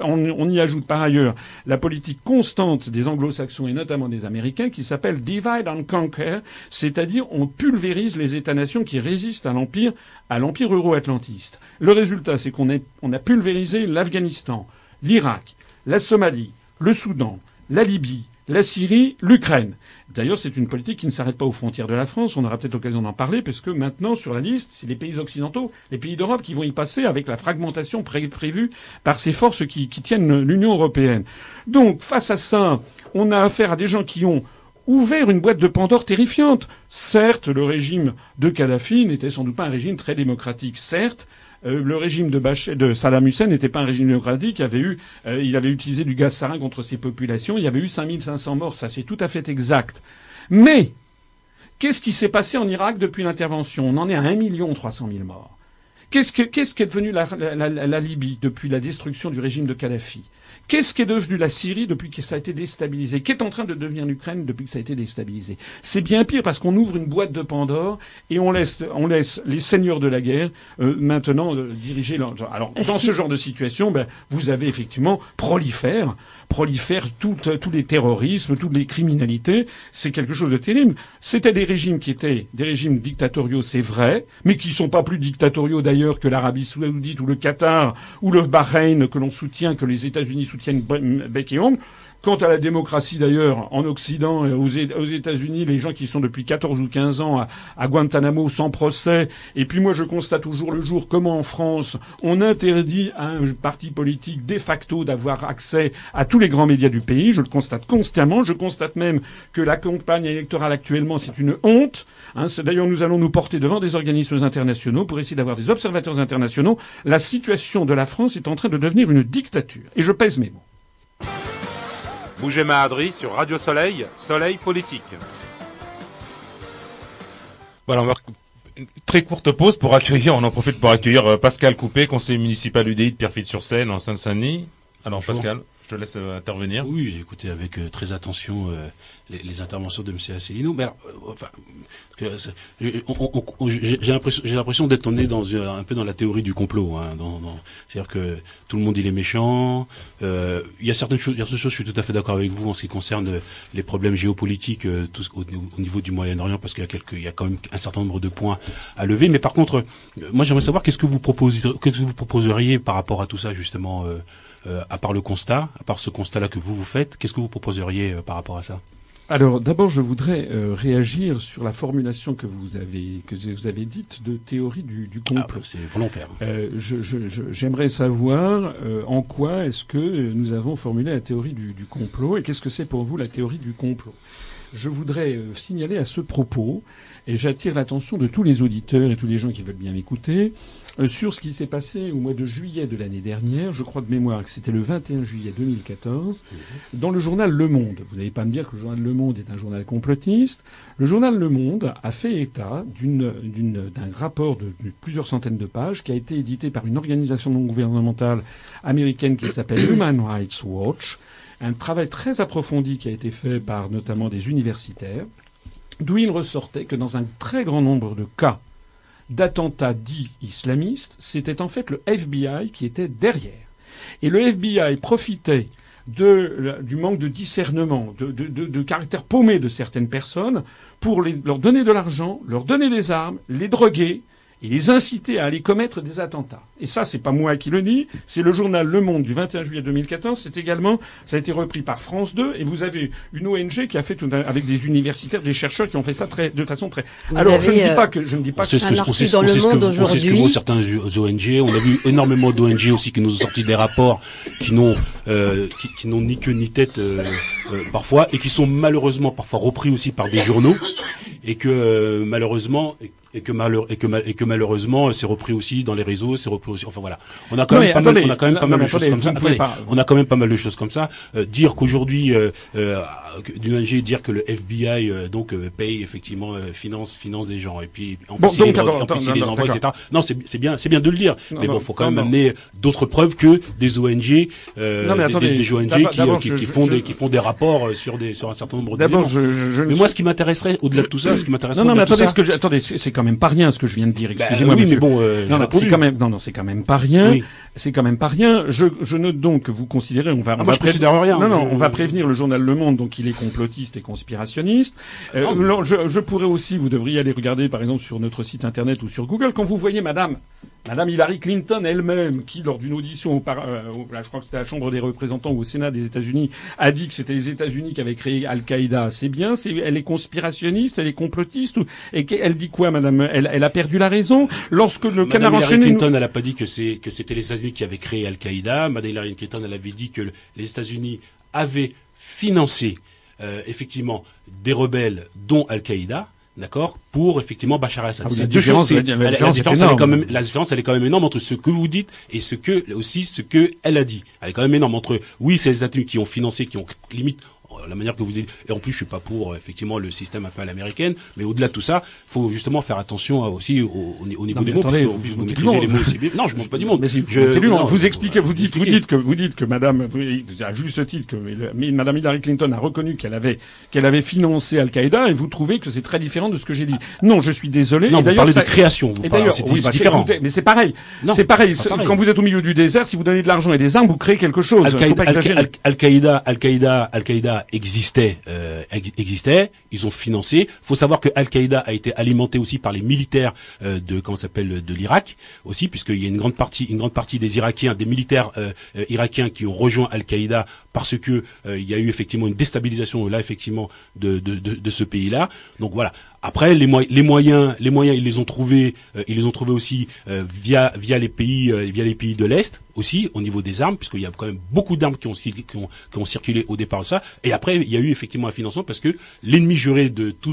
on, y ajoute par ailleurs la politique constante des anglo-saxons et notamment des Américains qui s'appelle divide and conquer, c'est-à-dire on pulvérise les États-nations qui résistent à l'empire à l'empire euro-atlantiste. Le résultat, c'est qu'on on a pulvérisé l'Afghanistan, l'Irak, la Somalie, le Soudan, la Libye, la Syrie, l'Ukraine. D'ailleurs, c'est une politique qui ne s'arrête pas aux frontières de la France. On aura peut-être l'occasion d'en parler, parce que maintenant, sur la liste, c'est les pays occidentaux, les pays d'Europe qui vont y passer avec la fragmentation prévue par ces forces qui, qui tiennent l'Union européenne. Donc, face à ça, on a affaire à des gens qui ont ouvert une boîte de Pandore terrifiante. Certes, le régime de Kadhafi n'était sans doute pas un régime très démocratique. Certes, euh, le régime de, de Saddam Hussein n'était pas un régime démocratique. Il avait, eu, euh, il avait utilisé du gaz sarin contre ses populations. Il y avait eu 5500 morts. Ça, c'est tout à fait exact. Mais, qu'est-ce qui s'est passé en Irak depuis l'intervention? On en est à 1 300 000 morts. Qu'est-ce, que, qu'est-ce qu'est devenu la, la, la, Libye depuis la destruction du régime de Kadhafi? Qu'est-ce qui est devenu la Syrie depuis que ça a été déstabilisé? Qu'est en train de devenir l'Ukraine depuis que ça a été déstabilisé? C'est bien pire parce qu'on ouvre une boîte de Pandore et on laisse, on laisse les seigneurs de la guerre euh, maintenant euh, diriger. Leur... Alors dans ce genre de situation, ben, vous avez effectivement prolifère prolifèrent tous les terrorismes, toutes les criminalités. C'est quelque chose de terrible. C'était des régimes qui étaient des régimes dictatoriaux, c'est vrai, mais qui ne sont pas plus dictatoriaux d'ailleurs que l'Arabie saoudite ou le Qatar ou le Bahreïn que l'on soutient, que les États-Unis soutiennent bec et. Quant à la démocratie d'ailleurs, en Occident, aux États-Unis, les gens qui sont depuis 14 ou 15 ans à, Guantanamo sans procès, et puis moi je constate toujours le jour comment en France on interdit à un parti politique de facto d'avoir accès à tous les grands médias du pays, je le constate constamment, je constate même que la campagne électorale actuellement c'est une honte. Hein, D'ailleurs nous allons nous porter devant des organismes internationaux pour essayer d'avoir des observateurs internationaux. La situation de la France est en train de devenir une dictature. Et je pèse mes mots. Bougez Mahadri sur Radio Soleil, Soleil Politique. Voilà, on va une très courte pause pour accueillir, on en profite pour accueillir Pascal Coupé, conseiller municipal UDI de Pierrefitte-sur-Seine, en Seine-Saint-Denis. Alors Pascal, je te laisse intervenir. Oui, j'ai écouté avec très attention les, interventions de M. Asselineau. Mais enfin, j'ai l'impression d'être né dans un peu dans la théorie du complot. Hein, C'est-à-dire que tout le monde il est méchant. Euh, il y a certaines choses, je suis tout à fait d'accord avec vous en ce qui concerne les problèmes géopolitiques euh, au, niveau du Moyen-Orient, parce qu'il y a quelques, il y a quand même un certain nombre de points à lever. Mais par contre, euh, moi j'aimerais savoir qu'est-ce que vous proposez, qu'est-ce que vous proposeriez par rapport à tout ça justement, à part le constat, à part ce constat-là que vous vous faites, qu'est-ce que vous proposeriez par rapport à ça? Alors d'abord, je voudrais euh, réagir sur la formulation que vous avez que vous avez dite de théorie du, du complot. Ah, c'est volontaire. Euh, J'aimerais savoir euh, en quoi est-ce que nous avons formulé la théorie du, du complot et qu'est-ce que c'est pour vous la théorie du complot? Je voudrais euh, signaler à ce propos, et j'attire l'attention de tous les auditeurs et tous les gens qui veulent bien m'écouter, euh, sur ce qui s'est passé au mois de juillet de l'année dernière, je crois de mémoire que c'était le 21 juillet 2014, mhm. dans le journal Le Monde. Vous n'allez pas me dire que le journal Le Monde est un journal complotiste. Le journal Le Monde a fait état d'un rapport de, plusieurs centaines de pages qui a été édité par une organisation non gouvernementale américaine qui s'appelle Human Rights Watch. Un travail très approfondi qui a été fait par notamment des universitaires, d'où il ressortait que dans un très grand nombre de cas, d'attentats dits islamistes, c'était en fait le FBI qui était derrière. Et le FBI profitait du manque de discernement, de, caractère paumé de certaines personnes pour leur donner de l'argent, leur donner des armes, les droguer, et les inciter à aller commettre des attentats. Et ça, c'est pas moi qui le dis, c'est le journal Le Monde du 21 juillet 2014. C'est également, ça a été repris par France 2, et vous avez une ONG qui a fait tout avec des universitaires, des chercheurs qui ont fait ça très, de façon très. Alors, je ne dis euh, pas que je ne dis pas que. C'est ce que on sait, on sait ce que, on sait ce que vaut certains ONG. On a vu énormément d'ONG aussi qui nous ont sorti des rapports qui n'ont euh, qui, qui n'ont ni queue ni tête euh, euh, parfois et qui sont malheureusement parfois repris aussi par des journaux et que euh, malheureusement et que, malheur, et, que et que malheureusement c'est repris aussi dans les réseaux, c'est repris aussi. Enfin voilà, on a quand même pas mal, on a quand même pas mal de choses comme ça. on a quand même pas mal de choses comme ça. Euh, dire qu'aujourd'hui euh, euh, d'une ONG dire que le FBI euh, donc paye effectivement finance finance des gens et puis en plus il les, envoie etc. Non c'est c'est bien c'est bien de le dire, mais bon faut quand même amener d'autres preuves que des ONG des, des, ONG qui, qui, font des qui font des rapports sur des sur un certain nombre d'éléments. Mais moi ce qui m'intéresserait au-delà de tout ça, ce qui m'intéresserait non non mais attendez ce que attendez c'est quand même pas rien ce que je viens de dire. Bah, Excusez-moi. oui, mais bon, euh, non, non c'est quand même, non, non, c'est quand même pas rien. C'est quand même pas rien. Je, je note donc que vous considérez, on va, ah, on va rien. Non, non, on va prévenir le journal Le Monde, donc il est complotiste et conspirationniste. Euh, je, je pourrais aussi, vous devriez aller regarder, par exemple, sur notre site internet ou sur Google, quand vous voyez Madame Madame Hillary Clinton elle-même, qui lors d'une audition, au, euh, je crois que c'était à la Chambre des représentants ou au Sénat des États-Unis, a dit que c'était les États-Unis qui avaient créé Al-Qaïda. C'est bien, c'est, elle est conspirationniste, elle est complotiste, et elle dit quoi, Madame? Elle, elle, a perdu la raison? Lorsque le canard enchaîné. Hillary Clinton, elle n'a pas dit que c'est que c'était les États-Unis qui avaient créé Al-Qaïda. Madame Hillary Clinton, elle avait dit que les États-Unis avaient financé euh, effectivement des rebelles, dont Al-Qaïda d'accord, pour effectivement Bachar al-Assad. Ah, la, différence, la, différence, elle est quand même, la différence, elle est quand même énorme entre ce que vous dites et ce que aussi ce que elle a dit. Elle est quand même énorme entre oui, c'est les États-Unis qui ont financé, qui ont limite la manière que vous dites. Et en plus, je suis pas pour euh, effectivement le système un peu à l'américaine, mais au-delà de tout ça, faut justement faire attention aussi au, au niveau des mots, attendez, vous, vous, maîtrisez les mots aussi bien. Non, je mange pas du monde. Mais si vous, je, vous expliquez, vous dites, vous dites que vous dites que Madame, à juste titre que Madame Hillary Clinton a reconnu qu'elle avait qu'elle avait financé Al-Qaïda, et vous trouvez que c'est très différent de ce que j'ai dit. Non, je suis désolé. Non, vous parlez de création. Vous parlez, c'est oui, bah, différent. Mais c'est pareil. C'est pareil. Quand vous êtes au milieu du désert, si vous donnez de l'argent et des armes, vous créez quelque chose. Al-Qaïda, Al-Qaïda, Al-Qaïda existait euh, existaient, ils ont financé. faut savoir que Al-Qaïda a été alimenté aussi par les militaires euh, de comment s'appelle de l'Irak aussi, puisqu'il y a une grande partie, une grande partie des Irakiens, des militaires euh, irakiens qui ont rejoint Al-Qaïda parce que il y a eu effectivement une déstabilisation là effectivement de, de, de, de ce pays-là. Donc voilà. Après, les, moyens, les moyens, ils les ont trouvés, euh, ils les ont trouvés aussi euh, via via les pays, euh, via les pays de l'est aussi au niveau des armes, puisqu'il y a quand même beaucoup d'armes qui ont circulé au départ de ça. Et après, il y a eu effectivement un financement parce que l'ennemi juré de tout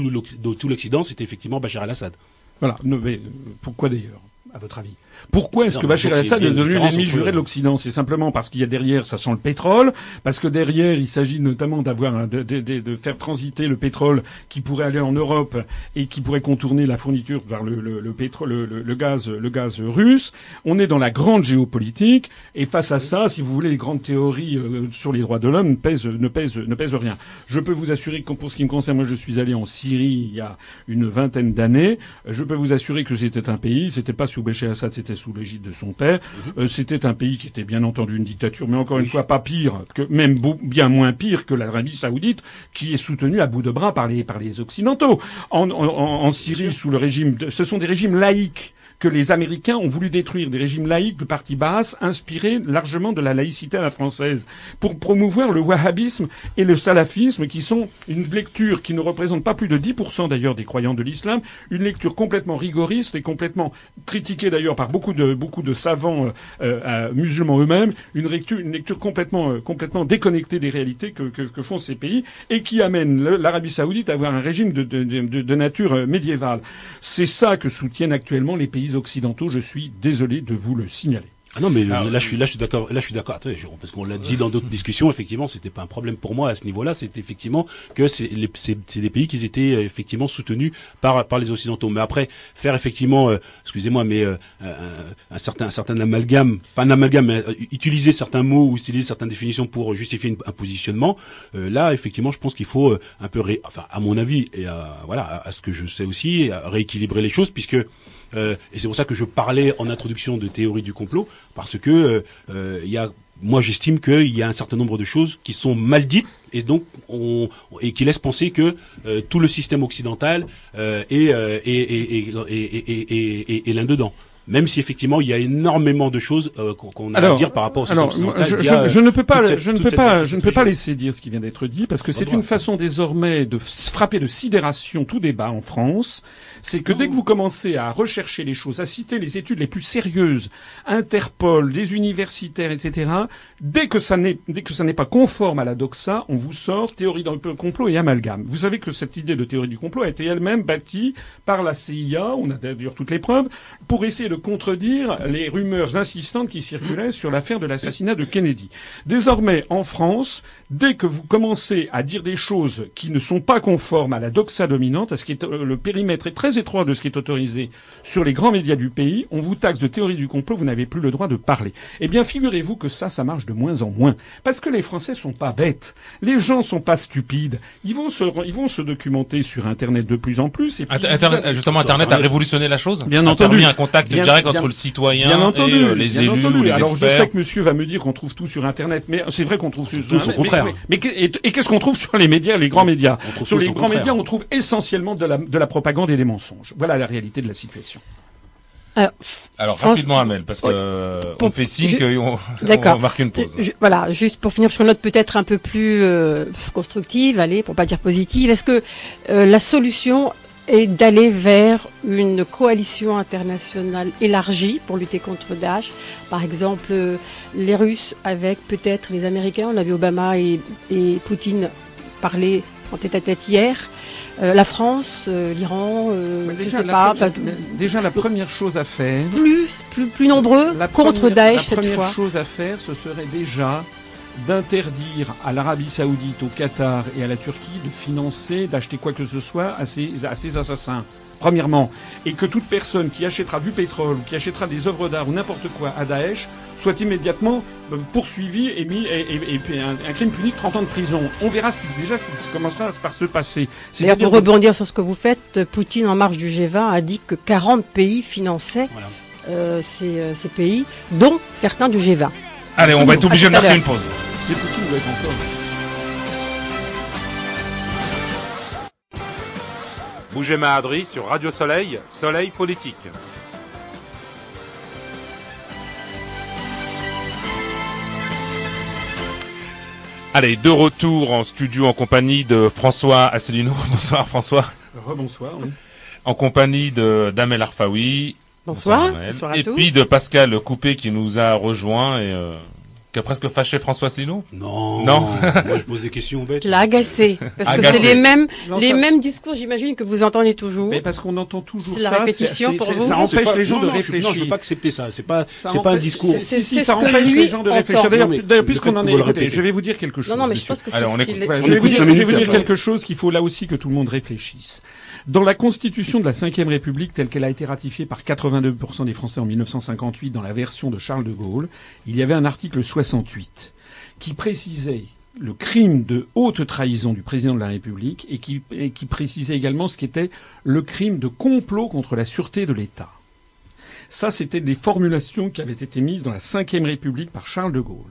l'Occident, c'était effectivement Bachar al-Assad. Voilà. Mais pourquoi d'ailleurs à votre avis? Pourquoi est-ce que Bachar el-Assad est devenu l'ennemi juré de l'Occident C'est simplement parce qu'il y a derrière, ça sent le pétrole, parce que derrière, il s'agit notamment d'avoir de, de, de, faire transiter le pétrole qui pourrait aller en Europe et qui pourrait contourner la fourniture vers le, le, le pétrole, le, gaz, le gaz russe. On est dans la grande géopolitique et face à ça, si vous voulez, les grandes théories euh, sur les droits de l'homme ne pèsent, ne pèsent, ne pèsent rien. Je peux vous assurer que pour ce qui me concerne, moi, je suis allé en Syrie il y a une vingtaine d'années. Je peux vous assurer que c'était un pays, c'était pas sous Bachar el-Assad, c'était sous l'égide de son père. Mhm. Euh, c'était un pays qui était bien entendu une dictature, mais encore une fois pas pire, que même bien moins pire que l'Arabie saoudite, qui est soutenue à bout de bras par les par les occidentaux. En, en, en Syrie, sous le régime, de, ce sont des régimes laïques que les Américains ont voulu détruire des régimes laïques de parti basse, inspirés largement de la laïcité à la française, pour promouvoir le wahhabisme et le salafisme, qui sont une lecture qui ne représente pas plus de 10% d'ailleurs des croyants de l'islam, une lecture complètement rigoriste et complètement critiquée d'ailleurs par beaucoup de, beaucoup de savants euh, euh, musulmans eux-mêmes, une lecture, complètement, euh, complètement déconnectée des réalités que, font ces pays et qui amène l'Arabie saoudite à avoir un régime de, de nature médiévale. C'est ça que soutiennent actuellement les pays occidentaux, je suis désolé de vous le signaler. Ah non, mais là, je suis là, je suis d'accord. Là, je suis d'accord. Parce qu'on l'a dit dans d'autres discussions. Effectivement, c'était pas un problème pour moi à ce niveau-là. C'était effectivement que c'est des pays qui étaient euh, effectivement soutenus par par les occidentaux. Mais après, faire effectivement, euh, excusez-moi, mais euh, un, certain un certain amalgame, pas un amalgame, mais utiliser certains mots ou utiliser certaines définitions pour justifier un positionnement. là, effectivement, je pense qu'il faut un peu, enfin, à mon avis et à, voilà, à, à, ce que je sais aussi, rééquilibrer les choses, puisque euh, et c'est pour ça que je parlais en introduction de théorie du complot, parce que euh, euh, il y a moi j'estime qu'il y a un certain nombre de choses qui sont mal dites et donc on, et qui laissent penser que tout le système occidental est, est, est, est, est, là-dedans même si effectivement il y a énormément de choses qu'on a à dire par rapport au alors, je, je, je, ne peux pas, je ne peux pas, je ne peux pas laisser dire ce qui vient d'être dit parce que c'est une façon désormais de frapper de sidération tout débat en France c'est que dès que vous commencez à rechercher les choses, à citer les études les plus sérieuses, Interpol, des universitaires, etc., dès que ça n'est, pas conforme à la doxa, on vous sort théorie d'un complot et amalgame. Vous savez que cette idée de théorie du complot a été elle-même bâtie par la CIA, on a d'ailleurs toutes les preuves, pour essayer de contredire les rumeurs insistantes qui circulaient sur l'affaire de l'assassinat de Kennedy. Désormais, en France, dès que vous commencez à dire des choses qui ne sont pas conformes à la doxa dominante, à ce qui est, euh, le périmètre est très étroit de ce qui est autorisé sur les grands médias du pays, on vous taxe de théorie du complot, vous n'avez plus le droit de parler. Eh bien, figurez-vous que ça, ça marche de moins en moins. Parce que les Français sont pas bêtes. Les gens sont pas stupides. Ils vont se, ils vont se documenter sur Internet de plus en plus. Et justement, Internet a révolutionné la chose. Bien entendu. mis un contact direct entre le citoyen bien entendu, et euh, les élus, entendu. les Alors, je sais que monsieur va me dire qu'on trouve tout sur Internet, mais c'est vrai qu'on trouve tout sur contraire. Mais, et, qu'est-ce qu'on trouve sur les médias, les grands médias? Sur les grands médias, on trouve essentiellement de la, de la propagande et des mensonges. Voilà la réalité de la situation. Alors, rapidement, Amel, parce que on fait signe qu'on on marque une pause. voilà, juste pour finir sur une note peut-être un peu plus euh, constructive, allez, pour pas dire positive. Est-ce que euh, la solution est d'aller vers une coalition internationale élargie pour lutter contre Daesh? Par exemple, euh, les Russes avec peut-être les Américains. On a vu Obama et, et Poutine parler en tête à tête hier. Euh, la France, euh, l'Iran, euh, déjà, je sais pas, déjà la première chose à faire. Plus, plus, plus nombreux contre Daesh cette fois. La première chose à faire, ce serait déjà d'interdire à l'Arabie Saoudite, au Qatar et à la Turquie de financer, d'acheter quoi que ce soit à ces, à ces assassins premièrement, et que toute personne qui achètera du pétrole ou qui achètera des œuvres d'art ou n'importe quoi à Daesh soit immédiatement euh, poursuivi et mis et, et, un, crime puni de 30 ans de prison. On verra ce qui déjà ce commencera par se passer. D'ailleurs, pour rebondir sur ce que vous faites, Poutine en marge du G20 a dit que 40 pays finançaient euh, ces, euh, ces, pays, dont certains du G20. Allez, on va être obligé de marquer une pause. Et Poutine doit être encore. Bougema Adri sur Radio Soleil, Soleil Politique. Allez, de retour en studio en compagnie de François Asselineau. Bonsoir François. Rebonsoir, oui. En compagnie de Damel Arfaoui. Bonsoir. Bonsoir, et puis de Pascal Coupé qui nous a rejoint et euh, qui a presque fâché François Asselineau Non. Non. Moi, je pose des questions bêtes. L'a agacé. Parce que c'est les mêmes, les mêmes discours, j'imagine, que vous entendez toujours. Mais parce qu'on entend toujours ça. la répétition pour vous. Ça empêche les gens de réfléchir. Non, je veux pas accepter ça. C'est pas, c'est pas un discours. Si, si, ça empêche les gens de réfléchir. D'ailleurs, puisqu'on en est, écoutez, je vais vous dire quelque chose. Non, non, mais je pense que c'est ce qu'il Je vais vous dire quelque chose qu'il faut là aussi que tout le monde réfléchisse. Dans la Constitution de la Ve République, telle qu'elle a été ratifiée par 82% des Français en 1958 dans la version de Charles de Gaulle, il y avait un article 68 qui précisait le crime de haute trahison du président de la République et qui, qui précisait également ce qu'était le crime de complot contre la sûreté de l'État. Ça, c'était des formulations qui avaient été mises dans la Ve République par Charles de Gaulle.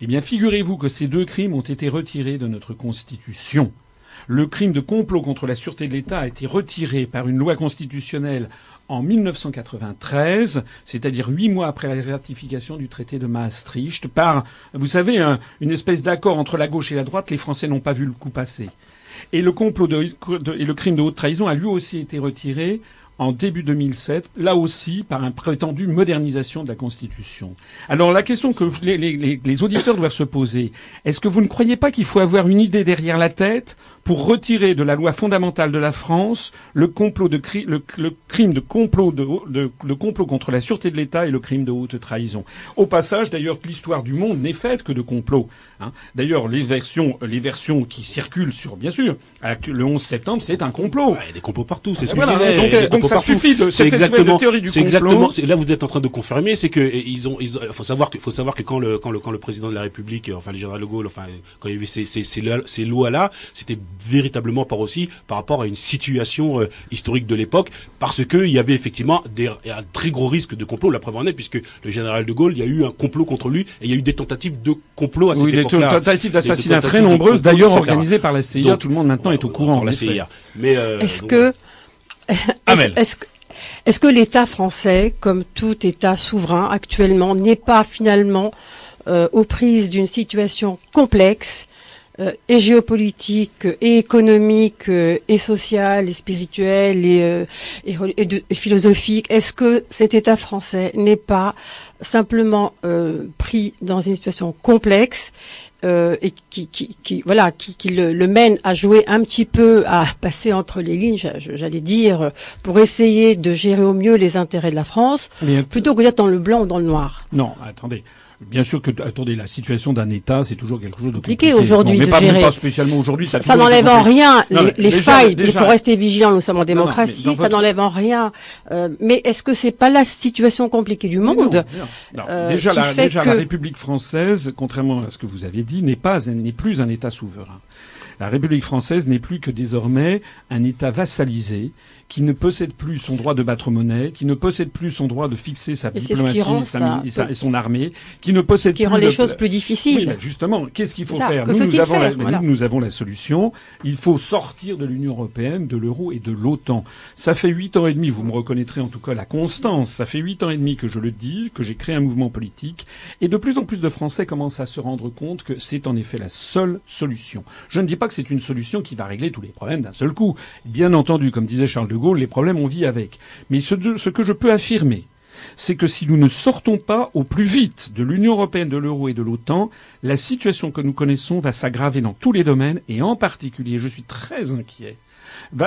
Eh bien, figurez-vous que ces deux crimes ont été retirés de notre Constitution. Le crime de complot contre la sûreté de l'État a été retiré par une loi constitutionnelle en 1993, c'est-à-dire huit mois après la ratification du traité de Maastricht, par, vous savez, une espèce d'accord entre la gauche et la droite. Les Français n'ont pas vu le coup passer. Et le complot et le crime de haute trahison a lui aussi été retiré en début 2007, là aussi par une prétendue modernisation de la Constitution. Alors la question que les auditeurs doivent se poser, est-ce que vous ne croyez pas qu'il faut avoir une idée derrière la tête pour retirer de la loi fondamentale de la France le complot de le, crime de complot de, complot contre la sûreté de l'État et le crime de haute trahison. Au passage, d'ailleurs, l'histoire du monde n'est faite que de complots. Hein. D'ailleurs, les versions, les versions qui circulent sur, bien sûr, le 11 septembre, c'est un complot. il y a des complots partout, c'est ce que je disais. Donc, ça suffit de cette exactement, théorie du complot. Exactement. Là, vous êtes en train de confirmer, c'est que ils ont, il faut savoir que, faut savoir que quand le, quand le, quand le président de la République, enfin le général de Gaulle, enfin quand il y avait ces, ces, ces, ces lois là, c'était véritablement par aussi par rapport à une situation euh, historique de l'époque, parce qu'il y avait effectivement des, un très gros risque de complot. La preuve en est, puisque le général de Gaulle, il y a eu un complot contre lui, et il y a eu des tentatives de complot à cette oui, des tentatives d'assassinat très nombreuses, d'ailleurs organisées par la CIA. tout le monde maintenant est au courant. la CIA. Mais euh, est-ce que est-ce que est-ce que l'État français, comme tout État souverain actuellement, n'est pas finalement euh, aux prises d'une situation complexe euh, et géopolitique, et économique, euh, et sociale, et spirituelle, et, euh, et, philosophique, est-ce que cet État français n'est pas simplement pris dans une situation complexe et qui, qui, qui, voilà qui, qui le, le, mène à jouer un petit peu à passer entre les lignes j'allais dire pour essayer de gérer au mieux les intérêts de la France plutôt que d'être dans le blanc ou dans le noir? Non attendez Bien sûr que, attendez, la situation d'un État, c'est toujours quelque chose de compliqué, aujourd'hui. Mais pas, pas, spécialement aujourd'hui. Ça, ça n'enlève en rien les, failles. il faut rester vigilant. Nous sommes en démocratie. ça n'enlève en rien. Euh, mais est-ce que c'est pas la situation compliquée du monde euh, Déjà, la, déjà la République française, contrairement à ce que vous avez dit, n'est pas, n'est plus un État souverain. La République française n'est plus que désormais un État vassalisé qui ne possède plus son droit de battre monnaie, qui ne possède plus son droit de fixer sa diplomatie et, son armée, qui ne possède qui rend les choses plus difficiles. Oui, justement, qu'est-ce qu'il faut faire? nous, nous, avons la, nous, avons la solution. Il faut sortir de l'Union européenne, de l'euro et de l'OTAN. Ça fait huit ans et demi, vous me reconnaîtrez en tout cas la constance. Ça fait huit ans et demi que je le dis, que j'ai créé un mouvement politique, et de plus en plus de Français commencent à se rendre compte que c'est en effet la seule solution. Je ne dis pas que c'est une solution qui va régler tous les problèmes d'un seul coup. Bien entendu, comme disait Charles de les problèmes, on vit avec. Mais ce que je peux affirmer, c'est que si nous ne sortons pas au plus vite de l'Union européenne, de l'euro et de l'OTAN, la situation que nous connaissons va s'aggraver dans tous les domaines et en particulier, je suis très inquiet,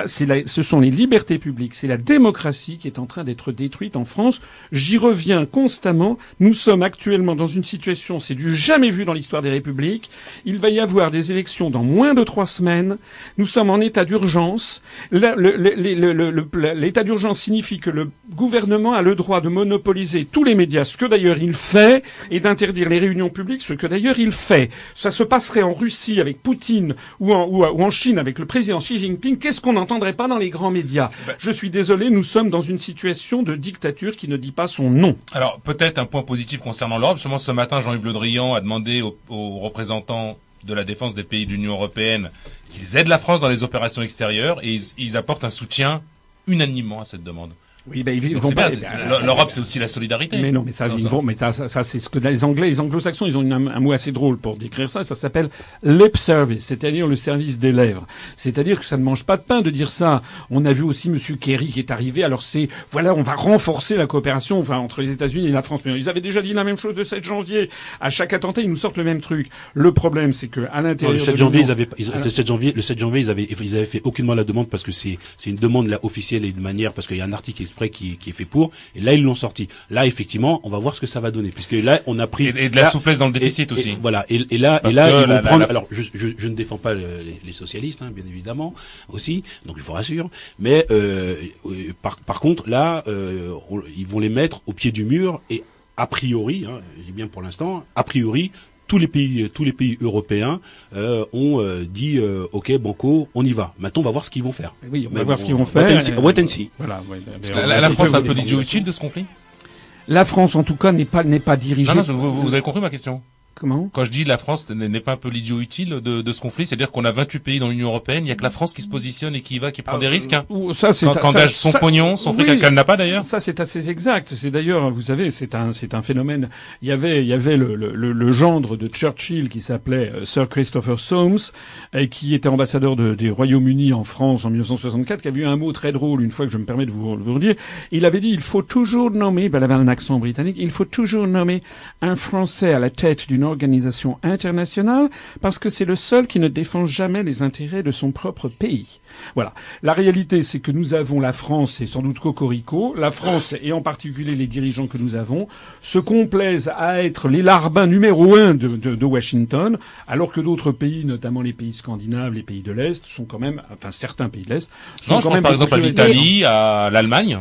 ce sont les libertés publiques, c'est la démocratie qui est en train d'être détruite en France. J'y reviens constamment. Nous sommes actuellement dans une situation, c'est du jamais vu dans l'histoire des républiques. Il va y avoir des élections dans moins de trois semaines. Nous sommes en état d'urgence. L'état d'urgence signifie que le gouvernement a le droit de monopoliser tous les médias, ce que d'ailleurs il fait, et d'interdire les réunions publiques, ce que d'ailleurs il fait. Ça se passerait en Russie avec Poutine ou en, ou en Chine avec le président Xi Jinping. Qu'est-ce qu'on n'entendrait pas dans les grands médias. Ben. Je suis désolé, nous sommes dans une situation de dictature qui ne dit pas son nom. Alors peut-être un point positif concernant l'Europe. Seulement ce matin, Jean-Yves Le Drian a demandé aux, représentants de la défense des pays de l'Union européenne qu'ils aident la France dans les opérations extérieures et ils, apportent un soutien unanimement à cette demande. Oui, ben, ils vont pas. L'Europe, c'est aussi la solidarité. Mais non, mais ça, ils vont, mais ça, ça, c'est ce que les Anglais, les Anglo-Saxons, ils ont un, mot assez drôle pour décrire ça. Ça s'appelle lip service, c'est-à-dire le service des lèvres. C'est-à-dire que ça ne mange pas de pain de dire ça. On a vu aussi Monsieur Kerry qui est arrivé. Alors c'est, voilà, on va renforcer la coopération, enfin, entre les États-Unis et la France. Mais ils avaient déjà dit la même chose le 7 janvier. À chaque attentat, ils nous sortent le même truc. Le problème, c'est que à l'intérieur. le 7 janvier, ils avaient, le 7 janvier, le 7 janvier, ils avaient, ils avaient fait aucunement la demande parce que c'est, c'est une demande là officielle et de manière parce qu'il y a un article exprès qui, qui est fait pour. Et là, ils l'ont sorti. Là, effectivement, on va voir ce que ça va donner, puisque là, on a pris et, de la souplesse dans le déficit aussi. voilà. Et, là, et là, ils vont prendre. Alors, je, je, je, ne défends pas les, socialistes, hein, bien évidemment, aussi. Donc, il faut rassurer. Mais euh, euh, par, par contre, là, euh, ils vont les mettre au pied du mur et a priori, hein, je dis bien pour l'instant, a priori, tous les pays, tous les pays européens euh, ont euh, dit euh, OK, Banco, on y va. Maintenant, on va voir ce qu'ils vont faire. Oui, on va voir ce qu'ils vont faire. Wait and see. Voilà, la, France a un peu d'idiot utile de ce conflit. La France, en tout cas, n'est pas n'est pas dirigée. Non, non, vous avez compris ma question. Comment? Quand je dis la France n'est pas un peu l'idiot utile de, de ce conflit, c'est-à-dire qu'on a 28 pays dans l'Union européenne, il y a que la France qui se positionne et qui va, qui prend des ah, risques. Hein. Ça, c'est quand, engage son pognon, son fric qu'elle n'a pas d'ailleurs. Ça, c'est assez exact. C'est d'ailleurs, vous savez, c'est un, c'est un phénomène. Il y avait, il y avait le, le, le, gendre de Churchill qui s'appelait euh, Sir Christopher Soames, et qui était ambassadeur de, des Royaumes-Unis en France en 1964, qui avait eu un mot très drôle une fois que je me permets de vous, vous le dire. Il avait dit, il faut toujours nommer, ben, il avait un accent britannique, il faut toujours nommer un Français à la tête d'une organisation international parce que c'est le seul qui ne défend jamais les intérêts de son propre pays. Voilà. La réalité, c'est que nous avons la France, et sans doute Cocorico, la France, et en particulier les dirigeants que nous avons, se complaisent à être les larbins numéro un de, de Washington, alors que d'autres pays, notamment les pays scandinaves, les pays de l'Est, sont quand même, enfin certains pays de l'Est, sont quand même... par exemple à l'Italie, à l'Allemagne.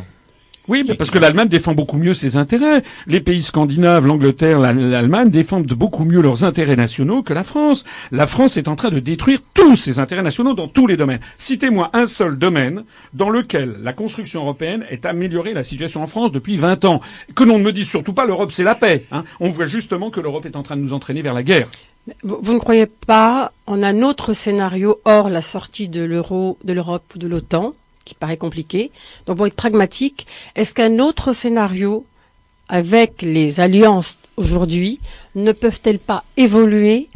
Oui, mais parce que l'Allemagne défend beaucoup mieux ses intérêts. Les pays scandinaves, l'Angleterre, l'Allemagne défendent beaucoup mieux leurs intérêts nationaux que la France. La France est en train de détruire tous ses intérêts nationaux dans tous les domaines. Citez-moi un seul domaine dans lequel la construction européenne ait amélioré la situation en France depuis 20 ans. Que l'on ne me dise surtout pas l'Europe c'est la paix. Hein. On voit justement que l'Europe est en train de nous entraîner vers la guerre. Vous, ne croyez pas en un autre scénario hors la sortie de l'euro, de l'Europe ou de l'OTAN? Qui paraît compliqué. Donc pour être pragmatique, est-ce qu'un autre scénario avec les alliances aujourd'hui ne peuvent-elles pas évoluer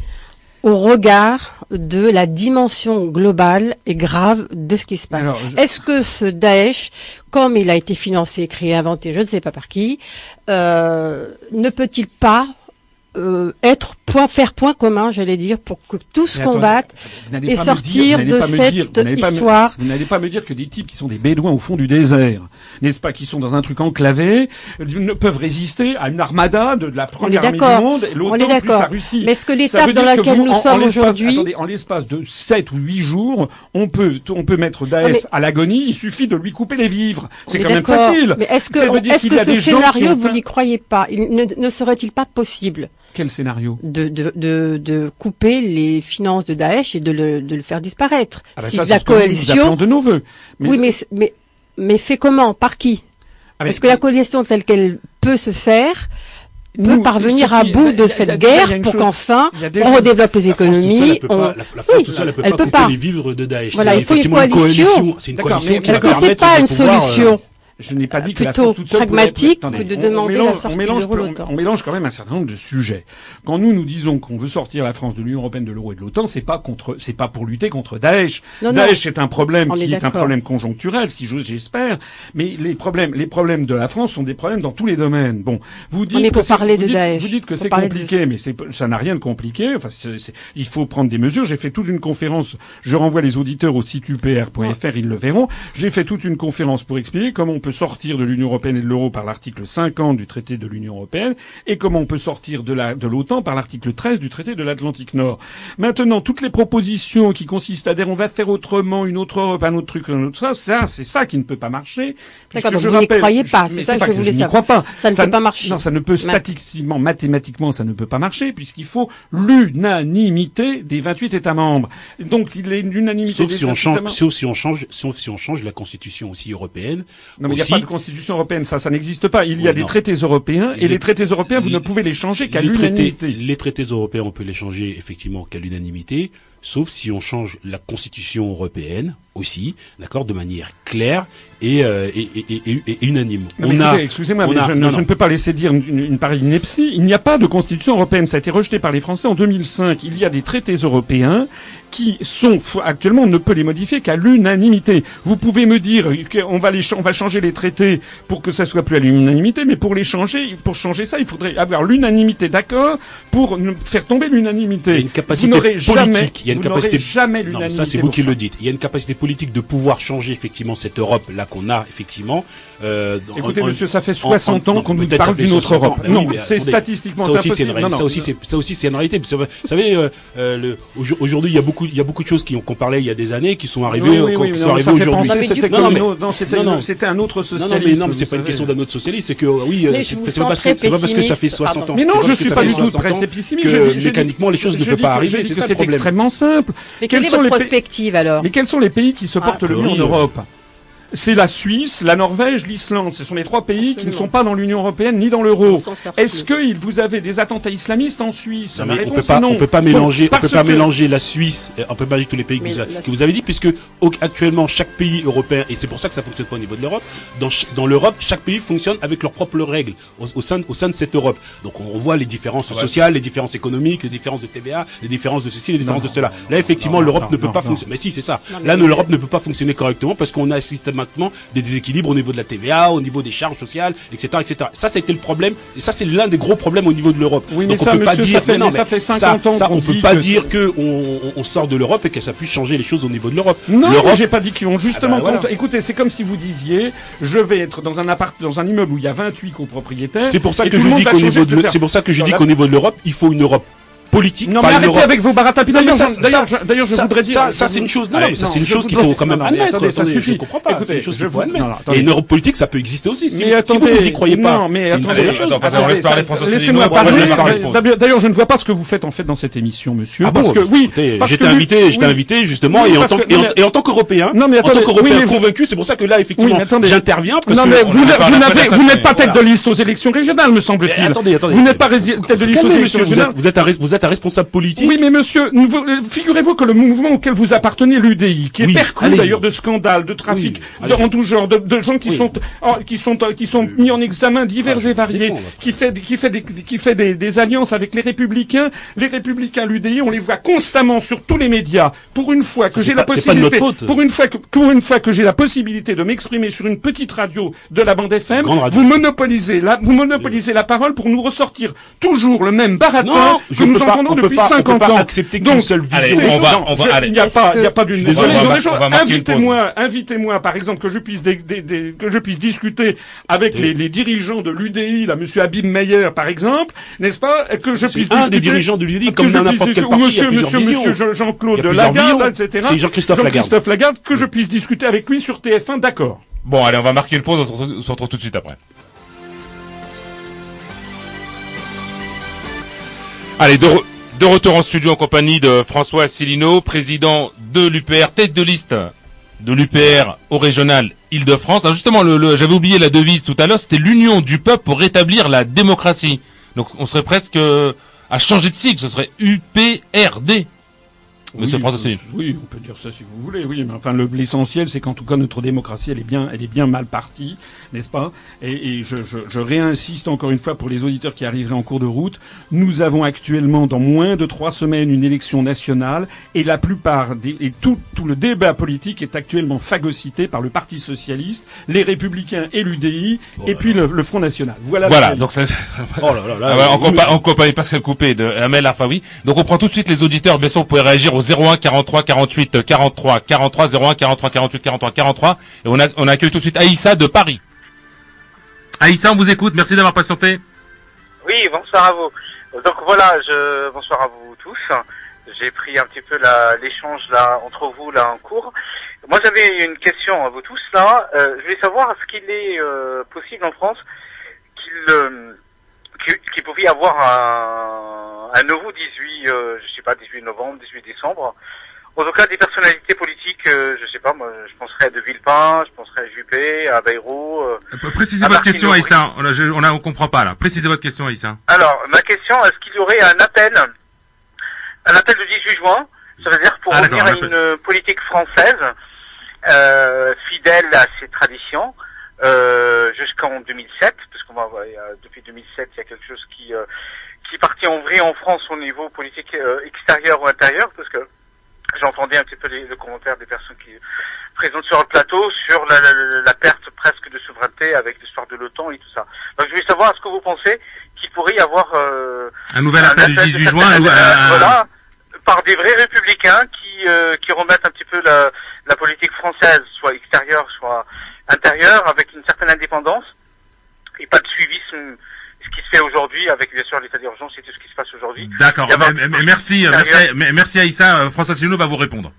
au regard de la dimension globale et grave de ce qui se passe. Est-ce que ce Daesh, comme il a été financé, créé, inventé, je ne sais pas par qui, euh, ne peut-il pas euh, être point faire point commun, j'allais dire, pour que tous combattent et sortir de cette histoire. vous n'allez pas me dire que des types qui sont des bédouins au fond du désert, n'est-ce pas, qui sont dans un truc enclavé, ne peuvent résister à une armada de, la première armée du monde, et l'OTAN plus la Russie. Mais est-ce que l'étape dans laquelle nous sommes aujourd'hui, en l'espace de 7 ou 8 jours, on peut on peut mettre Daesh à l'agonie, il suffit de lui couper les vivres. C'est quand même facile. Mais est-ce que, est-ce que ce scénario, vous n'y croyez pas? Il ne serait-il pas possible? Quel scénario de, de, de, de, couper les finances de Daesh et de le, de le faire disparaître. Ah ben si ça, la coalition. de nos voeux. oui, mais, mais, mais fait comment? Par qui? Ah Est-ce que la coalition telle qu'elle peut se faire peut parvenir à bout de cette guerre pour qu'enfin on redéveloppe les économies. La France tout seule, elle peut pas couper les vivres de Daesh. Voilà, il faut une coalition. C'est une coalition. Est-ce que c'est pas une solution je n'ai pas dit que la France toute seule pragmatique que de demander on mélange, la sortie on mélange, on, mélange quand même un certain nombre de sujets. Quand nous nous disons qu'on veut sortir la France de l'Union européenne, de l'euro et de l'OTAN, c'est pas contre, c'est pas pour lutter contre Daesh. Daesh est un problème qui est, un problème conjoncturel, si j'espère. Mais les problèmes, les problèmes de la France sont des problèmes dans tous les domaines. Bon, vous dites que parler de Daesh. Vous dites que c'est compliqué, mais ça n'a rien de compliqué. Enfin, il faut prendre des mesures. J'ai fait toute une conférence. Je renvoie les auditeurs au site upr.fr, ils le verront. J'ai fait toute une conférence pour expliquer comment on peut sortir de l'Union européenne et de l'euro par l'article 50 du traité de l'Union européenne et comment on peut sortir de la de l'OTAN par l'article 13 du traité de l'Atlantique Nord. Maintenant, toutes les propositions qui consistent à dire on va faire autrement une autre Europe, un autre truc, un autre ça, ça c'est ça qui ne peut pas marcher. D'accord, donc je vous n'y croyez pas, c'est ça que, je voulais savoir. crois pas. Ça ne peut pas marcher. Non, ça ne peut statistiquement, mathématiquement, ça ne peut pas marcher puisqu'il faut l'unanimité des 28 États membres. Donc il est l'unanimité sauf si on change, sauf si on change, sauf si on change la constitution aussi européenne. Non, mais il n'y a pas de constitution européenne, ça, ça n'existe pas. Il y a des traités européens, et les, traités européens, vous ne pouvez les changer qu'à l'unanimité. Les traités européens, on peut les changer effectivement qu'à l'unanimité, sauf si on change la constitution européenne aussi, d'accord, de manière claire et, euh, et, et, et, unanime. excusez-moi, mais je, je, ne peux pas laisser dire une, une pareille ineptie. Il n'y a pas de constitution européenne. Ça a été rejeté par les Français en 2005. Il y a des traités européens qui sont actuellement, on ne peut les modifier qu'à l'unanimité. Vous pouvez me dire qu'on va les, on va changer les traités pour que ça soit plus à l'unanimité, mais pour les changer, pour changer ça, il faudrait avoir l'unanimité d'accord pour faire tomber l'unanimité. Il y a une capacité politique. Jamais, il y a une capacité jamais l'unanimité. Ça, c'est vous qui le dites. Il y a une capacité politique de pouvoir changer effectivement cette Europe là qu'on a effectivement. Euh, Écoutez, monsieur, ça fait 60 ans qu'on nous parle d'une autre Europe. non, c'est statistiquement ça aussi, impossible. ça aussi, c'est ça aussi, c'est une réalité. Vous savez, euh, euh, aujourd'hui, il y a beaucoup, il y a beaucoup de choses qui qu'on parlait il y a des années, qui sont arrivées, qui sont arrivées aujourd'hui. C'était un autre socialiste. Non, mais non, mais c'est pas une question d'un autre socialiste, c'est que oui, c'est pas parce que c'est pas parce que ça fait 60 ans. Mais non, je suis pas du tout très pessimiste. Que mécaniquement les choses ne peuvent pas arriver. C'est extrêmement simple. Mais quelles sont les perspectives alors Mais quels sont les pays qui se portent le mieux en Europe c'est la Suisse, la Norvège, l'Islande. Ce sont les trois pays qui ne sont pas dans l'Union européenne ni dans l'euro. Est-ce que vous avez des attentats islamistes en Suisse non, on peut pas, on peut pas mélanger, on peut pas mélanger la Suisse, on peut pas mélanger tous les pays que vous, avez dit, puisque actuellement chaque pays européen, et c'est pour ça que ça fonctionne pas au niveau de l'Europe, dans, dans l'Europe, chaque pays fonctionne avec leurs propres règles au, sein, au sein de cette Europe. Donc on voit les différences sociales, les différences économiques, les différences de TVA, les différences de ceci, les différences de cela. Là, effectivement, l'Europe ne peut pas fonctionner. Mais si, c'est ça. Là, l'Europe ne peut pas fonctionner correctement parce qu'on a des déséquilibres au niveau de la TVA, au niveau des charges sociales, etc., etc. Ça, ça a été le problème, et ça, c'est l'un des gros problèmes au niveau de l'Europe. Oui, mais ça, on peut pas dire, ça fait, ça fait 50 ans ça, on peut pas dire que on, sort de l'Europe et que ça puisse changer les choses au niveau de l'Europe. Non, j'ai pas dit qu'ils vont justement. Ah bah Écoutez, c'est comme si vous disiez, je vais être dans un appart, dans un immeuble où il y a 28 copropriétaires. C'est pour ça que je dis qu'au niveau de, c'est pour ça que je dis qu'au niveau de l'Europe, il faut une Europe politique. Non, mais arrêtez avec vos baratapis. D'ailleurs, d'ailleurs, je voudrais dire. Ça, ça c'est une chose. Non, mais ça, c'est une chose qu'il faut quand même admettre. Ça suffit. Je comprends pas. Écoutez, je vous admettre. Et une Europe politique, ça peut exister aussi. Si vous vous y croyez pas. Non, mais attendez. Laissez-moi parler. D'ailleurs, je ne vois pas ce que vous faites en fait dans cette émission, monsieur. Ah parce que oui. J'étais invité, j'étais invité justement, et en tant et en tant qu'Européen, en tant qu'Européen convaincu, c'est pour ça que là, effectivement, j'interviens. Non, mais vous n'êtes pas tête de liste aux élections régionales, me semble-t-il. Attendez, attendez. Vous n'êtes pas tête de liste aux élections régionales. Vous êtes un responsable politique. Oui, mais monsieur, figurez-vous que le mouvement auquel vous appartenez, l'UDI, qui est perclus d'ailleurs de scandales, de trafic, de, en tout genre, de, gens qui sont, qui sont, qui sont mis en examen divers ah, et variés, qui fait, qui fait des, qui fait des, alliances avec les républicains. Les républicains, l'UDI, on les voit constamment sur tous les médias. Pour une fois que j'ai la possibilité, pour une fois que, pour une fois que j'ai la possibilité de m'exprimer sur une petite radio de la bande FM, vous monopolisez la, vous monopolisez la parole pour nous ressortir toujours le même baratin que nous entendons depuis 50 peut pas accepter qu'une seule vision. on va, on va, il n'y a pas, il n'y a pas d'une. Désolé, invitez-moi, invitez-moi, par exemple, que je puisse, que je puisse discuter avec les, les dirigeants de l'UDI, là, Monsieur Abim Meyer, par exemple, n'est-ce pas, que je puisse un des dirigeants de l'UDI, comme dans n'importe quel parti, Monsieur, Monsieur, Monsieur Jean-Claude Lagarde, etc. C'est Jean-Christophe Lagarde. Jean-Christophe Lagarde, que je puisse discuter avec lui sur TF1, d'accord. Bon, allez, on va marquer une pause, on se retrouve tout de suite après. Allez, de, retour en studio en compagnie de François Asselineau, président de l'UPR, tête de liste de l'UPR au régional Île-de-France. justement, le, j'avais oublié la devise tout à l'heure, c'était l'union du peuple pour rétablir la démocratie. Donc on serait presque à changer de sigle, ce serait UPRD. Monsieur François Oui, on peut dire ça si vous voulez, oui, mais enfin l'essentiel c'est qu'en tout cas notre démocratie elle est bien, elle est bien mal partie n'est-ce pas? Et, je, je, réinsiste encore une fois pour les auditeurs qui arriveraient en cours de route. Nous avons actuellement dans moins de trois semaines une élection nationale et la plupart des, et tout, tout le débat politique est actuellement phagocyté par le Parti socialiste, les Républicains et l'UDI oh et puis le, Front national. Voilà. Voilà. Donc ça. oh là là. là ah on, compa on compagnie Pascal Coupé de Amel Arfaoui. Donc on prend tout de suite les auditeurs. Bien sûr, vous pouvez réagir au 01 43 48 43 43 01 43 48 43 43 et on, a, on accueille tout de suite Aïssa de Paris. Aïssa, on vous écoute. Merci d'avoir patienté. Oui, bonsoir à vous. Donc voilà, je bonsoir à vous tous. J'ai pris un petit peu l'échange là entre vous là en cours. Moi, j'avais une question à vous tous là. Euh, je voulais savoir est-ce qu'il est euh, possible en France qu'il euh, qu'il pouvait y avoir un, un nouveau 18, je sais pas, 18 novembre, 18 décembre, en tout cas, des personnalités politiques, euh, je sais pas, moi, je penserais à De Villepin, je penserais à Juppé, à Bayrou. Euh, euh Précisez votre question, Aïssa. On, on, a, on comprend pas là. Précisez votre question, Aïssa. Alors, ma question, est-ce qu'il y aurait un appel, un appel du 18 juin, ça veut dire pour ah, revenir à une politique française, fidèle à ses traditions jusqu'en 2007, parce qu'on va depuis 2007 il y a quelque chose qui qui est parti en vrai en France au niveau politique extérieur ou intérieur, parce que j'entendais un petit peu les, le commentaire des personnes qui présentes sur le plateau sur la, la, la perte presque de souveraineté avec l'histoire de l'OTAN et tout ça. Donc je voulais savoir ce que vous pensez qu'il pourrait y avoir euh, un nouvel appel du 18 juin voilà, par des vrais républicains qui euh, qui remettent un petit peu la, la politique française, soit extérieure, soit intérieure, avec une certaine indépendance et pas de suivisme ce qui se fait aujourd'hui avec bien sûr l'état d'urgence et tout ce qui se passe aujourd'hui. D'accord. Merci, merci, merci Aïssa. François Asselineau va vous répondre.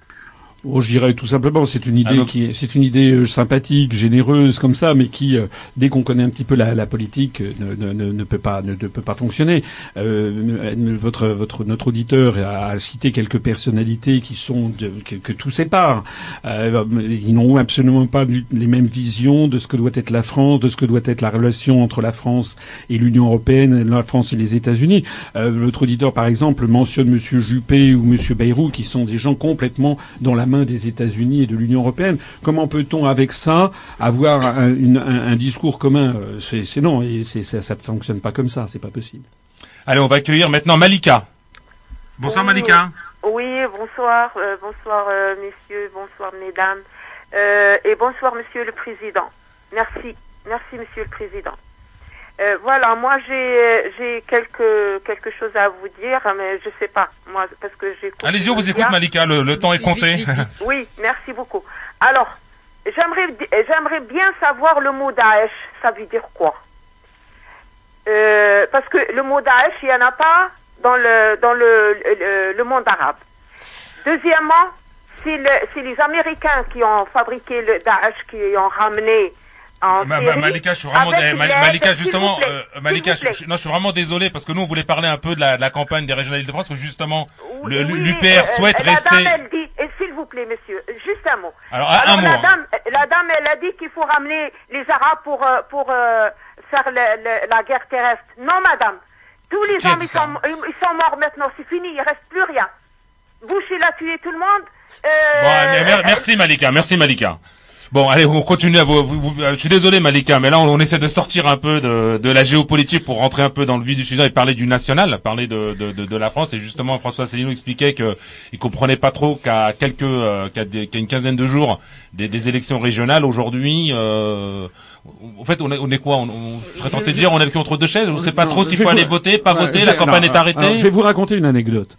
Oh, je dirais tout simplement, c'est une idée qui est, c'est une idée euh, sympathique, généreuse comme ça, mais qui, euh, dès qu'on connaît un petit peu la, la politique, ne, ne, ne, peut pas, ne, peut pas fonctionner. Euh, votre, votre, notre auditeur a cité quelques personnalités qui sont de, que, que, tout sépare. Euh, ils n'ont absolument pas les mêmes visions de ce que doit être la France, de ce que doit être la relation entre la France et l'Union européenne, la France et les États-Unis. Euh, votre auditeur, par exemple, mentionne Monsieur Juppé ou Monsieur Bayrou, qui sont des gens complètement dans la main des États-Unis et de l'Union européenne. Comment peut-on, avec ça, avoir un, une, un, un discours commun euh, C'est non, et ça, ça ne fonctionne pas comme ça. C'est pas possible. Allez, on va accueillir maintenant Malika. Bonsoir oui, Malika. Oui, bonsoir, euh, bonsoir euh, messieurs, bonsoir mesdames, euh, et bonsoir monsieur le président. Merci, merci monsieur le président. Euh, voilà, moi j'ai j'ai quelque quelque chose à vous dire, mais je sais pas moi parce que j'ai. Allez-y, on vous écoute, Malika. Le, le temps est compté. oui, merci beaucoup. Alors, j'aimerais j'aimerais bien savoir le mot Daesh. Ça veut dire quoi? Euh, Parce que le mot Daesh, il y en a pas dans le dans le le, le monde arabe. Deuxièmement, c'est le, les Américains qui ont fabriqué le Daesh, qui ont ramené Ma, ma, Malika, je suis vraiment, eh, Malika, justement, euh, Malika, je, je, non, je suis vraiment désolé parce que nous, on voulait parler un peu de la, de la campagne des régionales de France, que justement, oui, l'UPR euh, souhaite la rester. Dame, elle dit, s'il vous plaît, monsieur, juste un mot. Alors, Alors un la mot. Dame, hein. la dame, elle a dit qu'il faut ramener les Arabes pour, euh, pour euh, faire le, le, la guerre terrestre. Non, madame. Tous les hommes, ils sont, ils sont morts maintenant. C'est fini. Il reste plus rien. Bush, il a tué tout le monde. Euh, bon, merci, Malika. Merci, Malika. Bon, allez, on continue à vous, vous, vous, Je suis désolé, Malika, mais là, on, on, essaie de sortir un peu de, de la géopolitique pour rentrer un peu dans le vif du sujet et parler du national, parler de, de, de, de la France. Et justement, François Céline expliquait que il comprenait pas trop qu'à quelques, euh, qu'à, qu'à une quinzaine de jours des, des élections régionales aujourd'hui. Euh, en fait, on est, on est quoi? On, on, Je serais tenté de dire, on est entre deux chaises. On ne sait pas trop s'il faut aller voter, pas voter. La campagne est arrêtée. Alors, je vais vous raconter une anecdote.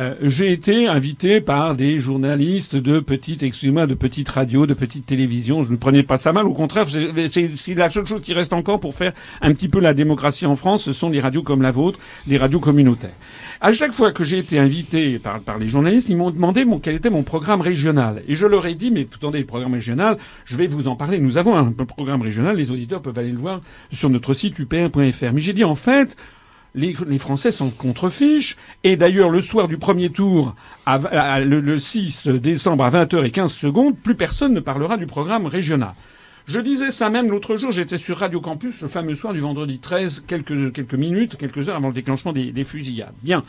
Euh, j'ai été invité par des journalistes de petites, excusez-moi, de petites radios, de petites télévisions. Je ne prenais pas ça mal. Au contraire, c'est la seule chose qui reste encore pour faire un petit peu la démocratie en France. Ce sont des radios comme la vôtre, des radios communautaires. À chaque fois que j'ai été invité par, par les journalistes, ils m'ont demandé mon, quel était mon programme régional. Et je leur ai dit, mais attendez, le programme régional, je vais vous en parler. Nous avons un programme régional. Les auditeurs peuvent aller le voir sur notre site up1.fr. Mais j'ai dit, en fait, les, les, Français s'en contrefichent. Et d'ailleurs, le soir du premier tour, à, à, le, le, 6 décembre à 20h15 secondes, plus personne ne parlera du programme régional. Je disais ça même l'autre jour, j'étais sur Radio Campus le fameux soir du vendredi 13, quelques, quelques minutes, quelques heures avant le déclenchement des, des fusillades. Bien.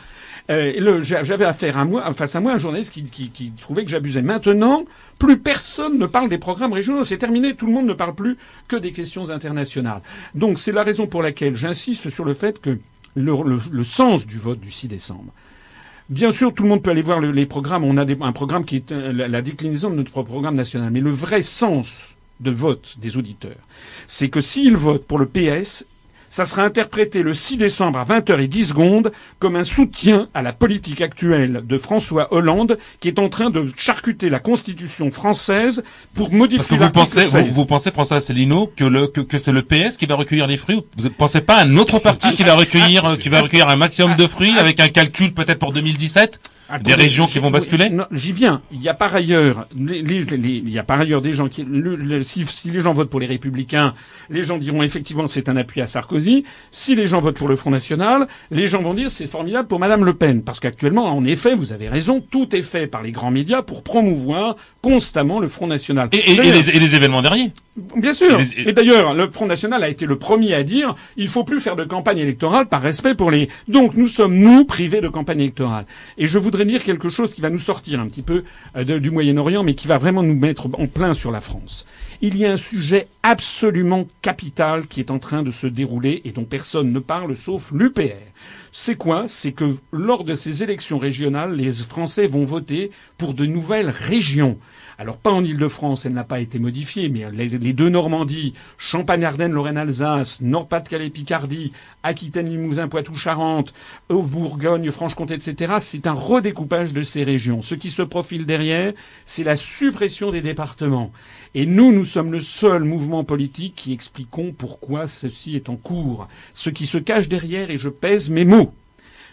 Euh, J'avais affaire à moi, face à moi un journaliste qui, qui, qui trouvait que j'abusais. Maintenant, plus personne ne parle des programmes régionaux. C'est terminé. Tout le monde ne parle plus que des questions internationales. Donc c'est la raison pour laquelle j'insiste sur le fait que le, sens du vote du 6 décembre. Bien sûr, tout le monde peut aller voir le, les programmes. On a un programme qui est la, la, déclinaison de notre programme national. Mais le vrai sens de vote des auditeurs, c'est que s'ils votent pour le PS, ça sera interprété le 6 décembre à 20h10 secondes comme un soutien à la politique actuelle de François Hollande qui est en train de charcuter la constitution française pour modifier Parce que vous pensez, vous, vous, pensez, François Asselineau, que, le, que, que c'est le PS qui va recueillir les fruits Vous ne pensez pas à un autre parti qui va recueillir, qui va recueillir un maximum de fruits avec un calcul peut-être pour 2017 des régions qui vont basculer J'y viens. Il y a par ailleurs, les, les, les, il y a par ailleurs des gens qui, le, si, si, les gens votent pour les Républicains, les gens diront effectivement c'est un appui à Sarkozy. Si les gens votent pour le Front National, les gens vont dire c'est formidable pour Madame Le Pen, parce qu'actuellement, en effet, vous avez raison, tout est fait par les grands médias pour promouvoir constamment le Front National. Et, les, événements derniers Bien sûr. Et, d'ailleurs, le Front National a été le premier à dire il faut plus faire de campagne électorale par respect pour les. Donc nous sommes nous privés de campagne électorale. Et je voudrais dire quelque chose qui va nous sortir un petit peu euh, du Moyen-Orient, mais qui va vraiment nous mettre en plein sur la France. Il y a un sujet absolument capital qui est en train de se dérouler et dont personne ne parle sauf l'UPR. C'est quoi? C'est que lors de ces élections régionales, les Français vont voter pour de nouvelles régions. Alors pas en Île-de-France, elle n'a pas été modifiée, mais les, deux Normandies, Champagne-Ardenne, Lorraine-Alsace, Nord-Pas-de-Calais-Picardie, Aquitaine, Limousin, Poitou-Charentes, Bourgogne, Franche-Comté, etc., c'est un redécoupage de ces régions. Ce qui se profile derrière, c'est la suppression des départements. Et nous, nous sommes le seul mouvement politique qui expliquons pourquoi ceci est en cours. Ce qui se cache derrière, et je pèse mes mots,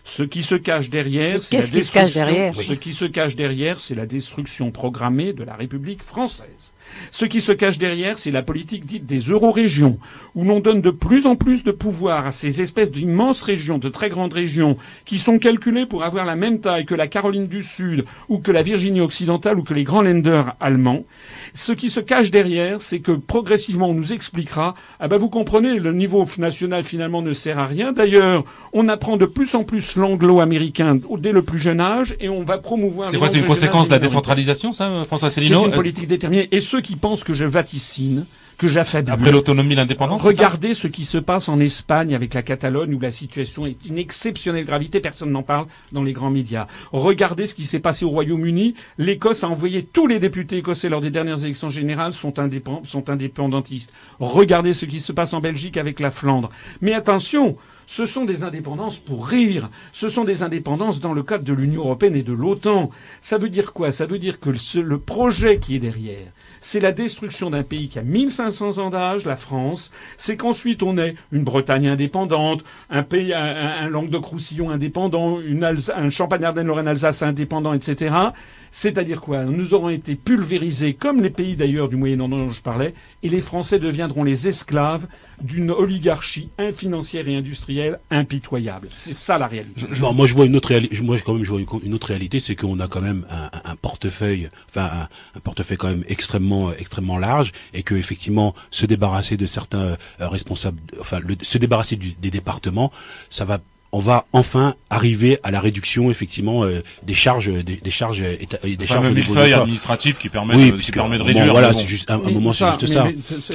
ce qui se cache derrière, c'est la destruction. Ce qui se cache derrière, c'est la destruction programmée de la République française. Ce qui se cache derrière, c'est la politique dite des eurorégions, où l'on donne de plus en plus de pouvoir à ces espèces d'immenses régions, de très grandes régions, qui sont calculées pour avoir la même taille que la Caroline du Sud, ou que la Virginie occidentale, ou que les grands lenders allemands. Ce qui se cache derrière, c'est que progressivement on nous expliquera, ah ben vous comprenez, le niveau national finalement ne sert à rien. D'ailleurs, on apprend de plus en plus l'anglo-américain dès le plus jeune âge, et on va promouvoir. C'est quoi, c'est une conséquence de la décentralisation, ça, François Céline C'est une politique déterminée. Et ceux qui pensent que je vaticine, que j'affabule. Après l'autonomie, l'indépendance. Regardez ce qui se passe en Espagne avec la Catalogne où la situation est d'une exceptionnelle gravité. Personne n'en parle dans les grands médias. Regardez ce qui s'est passé au Royaume-Uni. L'Écosse a envoyé tous les députés écossais lors des dernières élections générales sont, sont indépendantistes. Regardez ce qui se passe en Belgique avec la Flandre. Mais attention, ce sont des indépendances pour rire. Ce sont des indépendances dans le cadre de l'Union européenne et de l'OTAN. Ça veut dire quoi? Ça veut dire que le projet qui est derrière, c'est la destruction d'un pays qui a 1500 ans d'âge, la France. C'est qu'ensuite on ait une Bretagne indépendante, un pays, un, Languedoc-Roussillon indépendant, une un Champagne-Ardenne-Lorraine-Alsace indépendant, etc. C'est-à-dire quoi Nous aurons été pulvérisés, comme les pays d'ailleurs du Moyen-Orient dont je parlais, et les Français deviendront les esclaves d'une oligarchie financière et industrielle impitoyable. C'est ça la réalité. moi je vois une autre réalité. C'est qu'on a quand même un, portefeuille, enfin un, portefeuille quand même extrêmement extrêmement large, et que effectivement se débarrasser de certains euh, responsables, enfin se débarrasser des départements, ça va on va enfin arriver à la réduction effectivement euh, des charges des, des charges éta, des enfin, charges millefeuille administratif qui permet oui, de, qui permet de réduire voilà c'est juste un, moment c'est juste ça.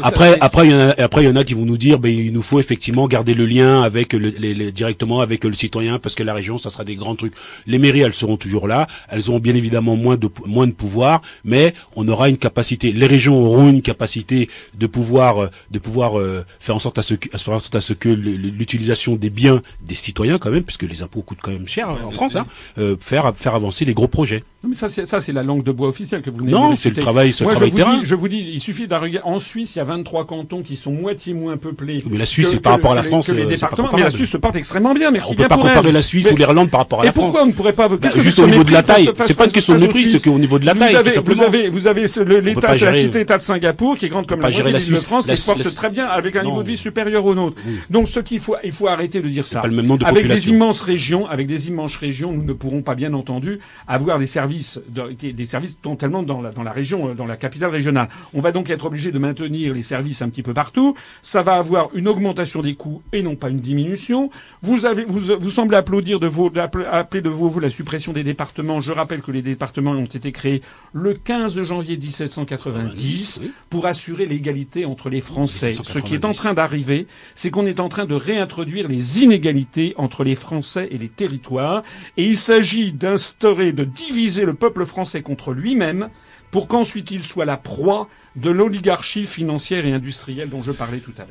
après après il y en a après il y en a qui vont nous dire ben il nous faut effectivement garder le lien avec le, les, directement avec le citoyen parce que la région ça sera des grands trucs. Les mairies elles seront toujours là. Elles auront bien évidemment moins de moins de pouvoir mais on aura une capacité les régions auront une capacité de pouvoir de pouvoir euh, faire en sorte à ce que faire en sorte à ce que l'utilisation des biens des citoyens quand même, puisque les impôts coûtent quand même cher en France, hein, euh, faire faire avancer les gros projets. Non, mais ça, c'est ça, c'est la langue de bois officielle que vous venez Non, c'est le travail, c'est le travail je terrain. Dis, je vous dis, il suffit d'un En Suisse, il y a 23 cantons qui sont moitié moins peuplés. Mais la Suisse, c'est par rapport à la France. les euh, départements, mais la Suisse se porte extrêmement bien. Merci on bien peut pas comparer la Suisse ou l'Irlande par rapport à la France. Et pourquoi on ne pourrait pas bah, Juste au niveau de la taille. C'est pas une question de mépris, c'est qu'au niveau de la taille. Vous avez, vous avez l'État, la cité-État de Singapour, qui est grande comme la moitié de France, qui se porte très bien avec un niveau de vie supérieur au nôtre. Donc, ce qu'il faut, il faut arrêter de dire ça. Avec des immenses régions, avec des immenses régions, nous ne pourrons pas, bien entendu, avoir des services, des services totalement dans la, dans la région, euh, dans la capitale régionale. On va donc être obligé de maintenir les services un petit peu partout. Ça va avoir une augmentation des coûts et non pas une diminution. Vous avez, vous, vous semblez applaudir de vos, appeler de vos, vous la suppression des départements. Je rappelle que les départements ont été créés le 15 janvier 1790 pour assurer l'égalité entre les Français. Ce qui est en train d'arriver, c'est qu'on est en train de réintroduire les inégalités entre les Français et les territoires. Et il s'agit d'instaurer, de diviser le peuple français contre lui-même pour qu'ensuite il soit la proie de l'oligarchie financière et industrielle dont je parlais tout à l'heure.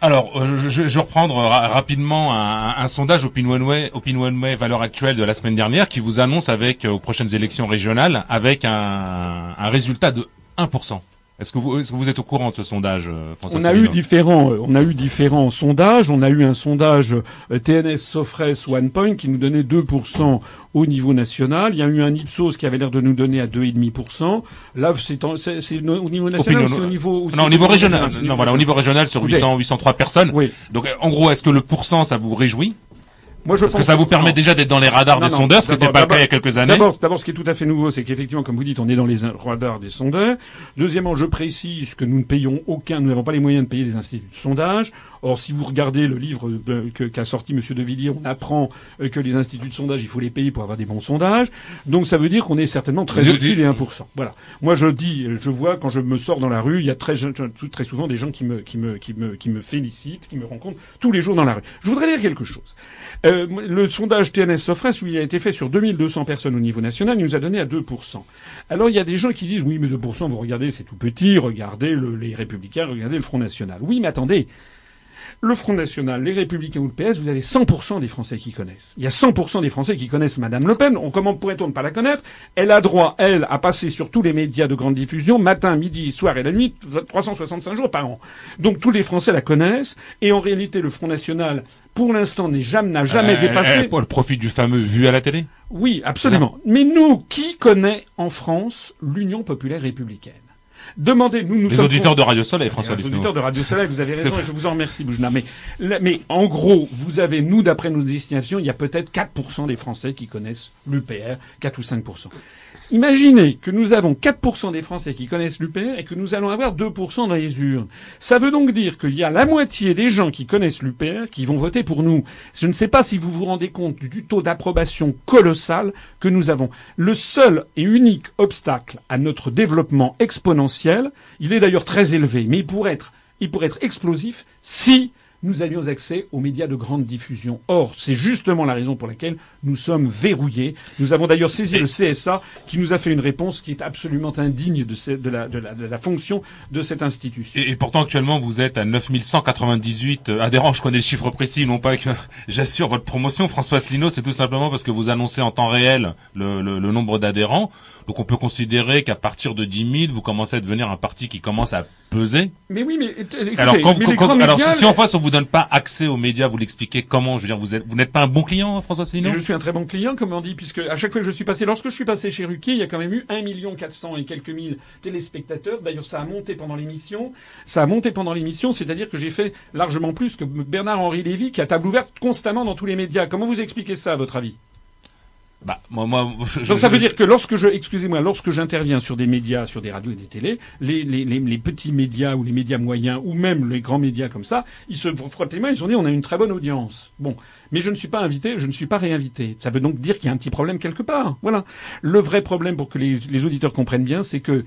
Alors, euh, je, vais reprendre rapidement un, sondage OpinionWay, OpinionWay valeur actuelle de la semaine dernière qui vous annonce avec euh, aux prochaines élections régionales avec un, un résultat de 1%. Est-ce que, vous, est que vous êtes au courant de ce sondage, euh, François On a eu différents, euh, on a eu différents sondages. On a eu un sondage euh, TNS Sofres OnePoint qui nous donnait 2% au niveau national. Il y a eu un Ipsos qui avait l'air de nous donner à 2,5%. Là, c'est au niveau national, c'est au niveau non, au niveau régional. Non, voilà, au niveau régional sur 800, 803 personnes. Oui. Donc, en gros, est-ce que le pourcent, ça vous réjouit? Moi, je Parce que ça vous permet déjà d'être dans les radars des sondeurs, ce qui n'était pas le cas il y a quelques années. D'abord, ce qui est tout à fait nouveau, c'est qu'effectivement, comme vous dites, on est dans les radars des sondeurs. Deuxièmement, je précise que nous ne payons aucun, nous n'avons pas les moyens de payer les instituts de sondage. Or, si vous regardez le livre euh, qu'a sorti M. De Villiers, on apprend euh, que les instituts de sondage, il faut les payer pour avoir des bons sondages. Donc, ça veut dire qu'on est certainement très au-dessus des 1%. Voilà. Moi, je dis, je vois quand je me sors dans la rue, il y a très, très souvent des gens qui me, qui me, qui me, qui me félicitent, qui me rencontrent tous les jours dans la rue. Je voudrais dire quelque chose. Euh, le sondage TNS Sofres, où il a été fait sur 2200 personnes au niveau national, il nous a donné à 2%. Alors, il y a des gens qui disent, oui, mais 2%, vous regardez, c'est tout petit, regardez les Républicains, regardez le Front National. Oui, mais attendez, le Front National, les Républicains ou le PS, vous avez 100% des Français qui connaissent. Il y a 100% des Français qui connaissent Madame Le Pen. On, comment pourrait-on ne pas la connaître? Elle a droit, elle, à passer sur tous les médias de grande diffusion, matin, midi, soir et la nuit, 365 jours par an. Donc tous les Français la connaissent. Et en réalité, le Front National, pour l'instant, n'a jamais, jamais euh, dépassé. Euh, pour le profit du fameux vu à la télé? Oui, absolument. Mais nous, qui connaît en France l'Union populaire républicaine? Demandez, nous, nous Les auditeurs de Radio Soleil, François Les auditeurs de Radio Soleil, vous avez raison, et je vous en remercie, Boujna. Mais, mais en gros, vous avez, nous, d'après nos destinations, il y a peut-être 4% des Français qui connaissent l'UPR, 4 ou 5%. Imaginez que nous avons 4% des Français qui connaissent l'UPR et que nous allons avoir 2% dans les urnes. Ça veut donc dire qu'il y a la moitié des gens qui connaissent l'UPR qui vont voter pour nous. Je ne sais pas si vous vous rendez compte du taux d'approbation colossal que nous avons. Le seul et unique obstacle à notre développement exponentiel, il est d'ailleurs très élevé, mais il pourrait être explosif si nous avions accès aux médias de grande diffusion. Or, c'est justement la raison pour laquelle nous sommes verrouillés. Nous avons d'ailleurs saisi le CSA qui nous a fait une réponse qui est absolument indigne de, la, fonction de cette institution. Et, pourtant, actuellement, vous êtes à 9198 euh, adhérents. Je connais le chiffre précis, non pas que j'assure votre promotion. François Asselineau, c'est tout simplement parce que vous annoncez en temps réel le, le nombre d'adhérents. Donc on peut considérer qu'à partir de 10 000, vous commencez à devenir un parti qui commence à peser. Mais oui, mais écoutez, alors, quand, alors si, en face on vous donne pas accès aux médias, vous l'expliquez comment Je veux dire, vous êtes, vous n'êtes pas un bon client, François Asselineau Je suis un très bon client, comme on dit, puisque à chaque fois que je suis passé, lorsque je suis passé chez Ruquier, il y a quand même eu 1 million 400 et quelques mille téléspectateurs. D'ailleurs, ça a monté pendant l'émission. Ça a monté pendant l'émission, c'est-à-dire que j'ai fait largement plus que Bernard-Henri Lévy, qui a table ouverte constamment dans tous les médias. Comment vous expliquez ça, à votre avis? Bah, moi, moi, Donc ça veut dire que lorsque je, excusez-moi, lorsque j'interviens sur des médias, sur des radios et des télés, les, les, les, les, petits médias ou les médias moyens ou même les grands médias comme ça, ils se frottent les mains, ils ont dit on a une très bonne audience. Bon, mais je ne suis pas invité, je ne suis pas réinvité. Ça veut donc dire qu'il y a un petit problème quelque part. Voilà. Le vrai problème pour que les, les auditeurs comprennent bien, c'est que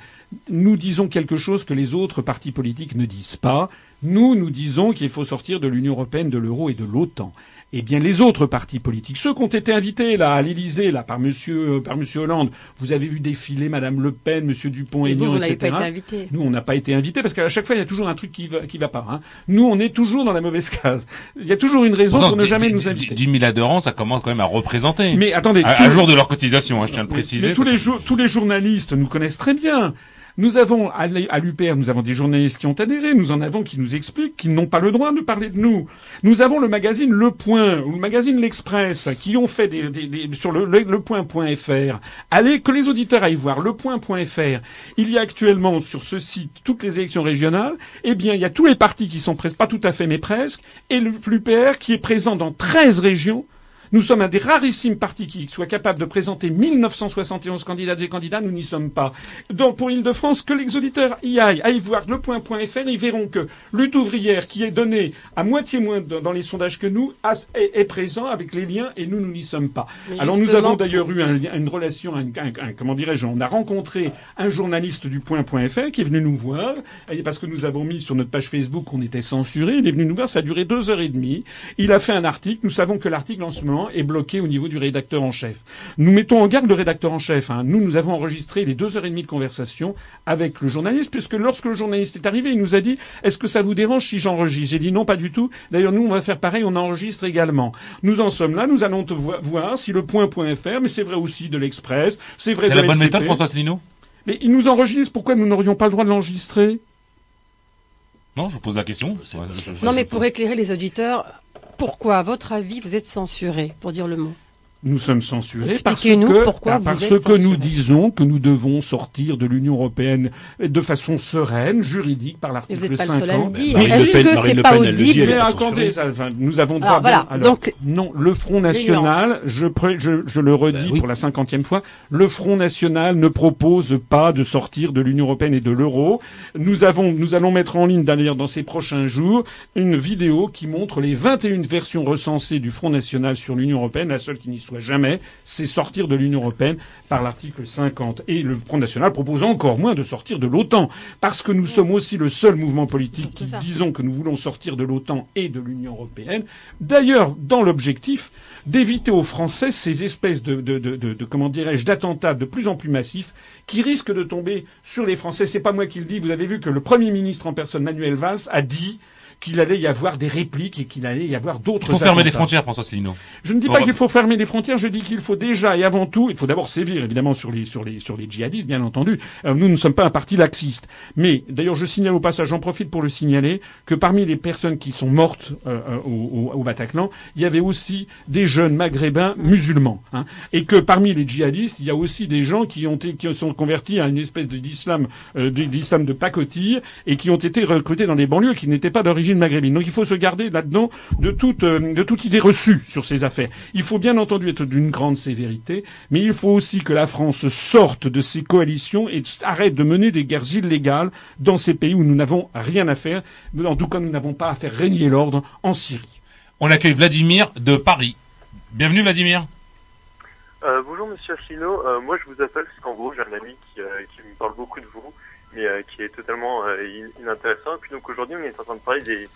nous disons quelque chose que les autres partis politiques ne disent pas. Nous, nous disons qu'il faut sortir de l'Union européenne, de l'euro et de l'OTAN eh bien les autres partis politiques, ceux qui ont été invités là à l'Élysée là par Monsieur euh, par Monsieur Hollande, vous avez vu défiler Madame Le Pen, Monsieur Dupont-Aignan, etc. Pas été invités. Nous, on n'a pas été invités parce qu'à chaque fois il y a toujours un truc qui va qui va pas. Hein. Nous, on est toujours dans la mauvaise case. Il y a toujours une raison pour ne jamais nous inviter. 10 000 adhérents, ça commence quand même à représenter. Mais attendez, à, jour de leur cotisation, hein, je tiens à le préciser. Mais tous les tous les journalistes nous connaissent très bien. Nous avons, à l'UPR, nous avons des journalistes qui ont adhéré, nous en avons qui nous expliquent qu'ils n'ont pas le droit de parler de nous. Nous avons le magazine Le Point, ou le magazine L'Express, qui ont fait des, sur le, le, point.fr. Allez, que les auditeurs aillent voir le point.fr. Il y a actuellement sur ce site toutes les élections régionales. Eh bien, il y a tous les partis qui sont presque, pas tout à fait, mais presque, et l'UPR qui est présent dans 13 régions nous sommes un des rarissimes partis qui soit capable de présenter 1971 candidats et candidats. Nous n'y sommes pas. Donc pour Île-de-France, que les auditeurs y aillent, aillent voir le point.fr, ils verront que lutte ouvrière, qui est donnée à moitié moins dans les sondages que nous, est, présent avec les liens et nous, nous n'y sommes pas. Alors nous avons d'ailleurs eu une relation, comment dirais-je, on a rencontré un journaliste du point.fr qui est venu nous voir, parce que nous avons mis sur notre page Facebook qu'on était censuré. Il est venu nous voir, ça a duré deux heures et demie. Il a fait un article. Nous savons que l'article en ce moment est bloqué au niveau du rédacteur en chef. Nous mettons en garde le rédacteur en chef. Hein. Nous, nous avons enregistré les deux heures et demie de conversation avec le journaliste, puisque lorsque le journaliste est arrivé, il nous a dit Est-ce que ça vous dérange si j'enregistre? J'ai dit non, pas du tout. D'ailleurs, nous, on va faire pareil, on enregistre également. Nous en sommes là, nous allons te voir si le point.fr, mais c'est vrai aussi de l'Express, c'est vrai de la bonne méthode, François Asselineau? Mais il nous enregistre, pourquoi nous n'aurions pas le droit de l'enregistrer? Non, je vous pose la question. non, mais pour éclairer les auditeurs, pourquoi, à votre avis, vous êtes censuré, pour dire le mot? Nous sommes censurés parce que, pourquoi parce que nous disons que nous devons sortir de l'Union européenne de façon sereine, juridique, par l'article 50. Est-ce que c'est pas audible attendez, nous avons droit. voilà. Donc non, le Front National, je, je, je le redis ben pour la cinquantième fois, le Front National ne propose pas de sortir de l'Union européenne et de l'euro. Nous avons, nous allons mettre en ligne d'ailleurs dans ces prochains jours une vidéo qui montre les 21 versions recensées du Front National sur l'Union européenne. La seule qui n'y soit jamais, c'est sortir de l'Union européenne par l'article 50. Et le Front National propose encore moins de sortir de l'OTAN, parce que nous sommes aussi le seul mouvement politique qui disons que nous voulons sortir de l'OTAN et de l'Union européenne. D'ailleurs, dans l'objectif d'éviter aux Français ces espèces de, de, de, de comment dirais-je, d'attentats de plus en plus massifs qui risquent de tomber sur les Français. C'est pas moi qui le dis. Vous avez vu que le Premier ministre en personne, Manuel Valls, a dit qu'il allait y avoir des répliques et qu'il allait y avoir d'autres. Il faut fermer les frontières, François Asselineau. Je ne dis pas qu'il faut fermer les frontières. Je dis qu'il faut déjà et avant tout, il faut d'abord sévir évidemment sur les sur les sur les djihadistes, bien entendu. Euh, nous ne sommes pas un parti laxiste, mais d'ailleurs je signale au passage, j'en profite pour le signaler, que parmi les personnes qui sont mortes euh, euh, au, au, Bataclan, il y avait aussi des jeunes maghrébins musulmans, hein, et que parmi les djihadistes, il y a aussi des gens qui ont qui sont convertis à une espèce d'islam d'islam de pacotille et qui ont été recrutés dans des banlieues qui n'étaient pas d'origine maghrébine. Donc il faut se garder là-dedans de toute, euh, de toute idée reçue sur ces affaires. Il faut bien entendu être d'une grande sévérité, mais il faut aussi que la France sorte de ces coalitions et arrête de mener des guerres illégales dans ces pays où nous n'avons rien à faire. En tout cas, nous n'avons pas à faire régner l'ordre en Syrie. On accueille Vladimir de Paris. Bienvenue Vladimir. Euh, bonjour Monsieur Asselineau, euh, moi je vous appelle parce qu'en gros j'ai un ami qui, qui me parle beaucoup de vous euh, qui est totalement euh, inintéressant. Et puis donc aujourd'hui, on est en train de parler des,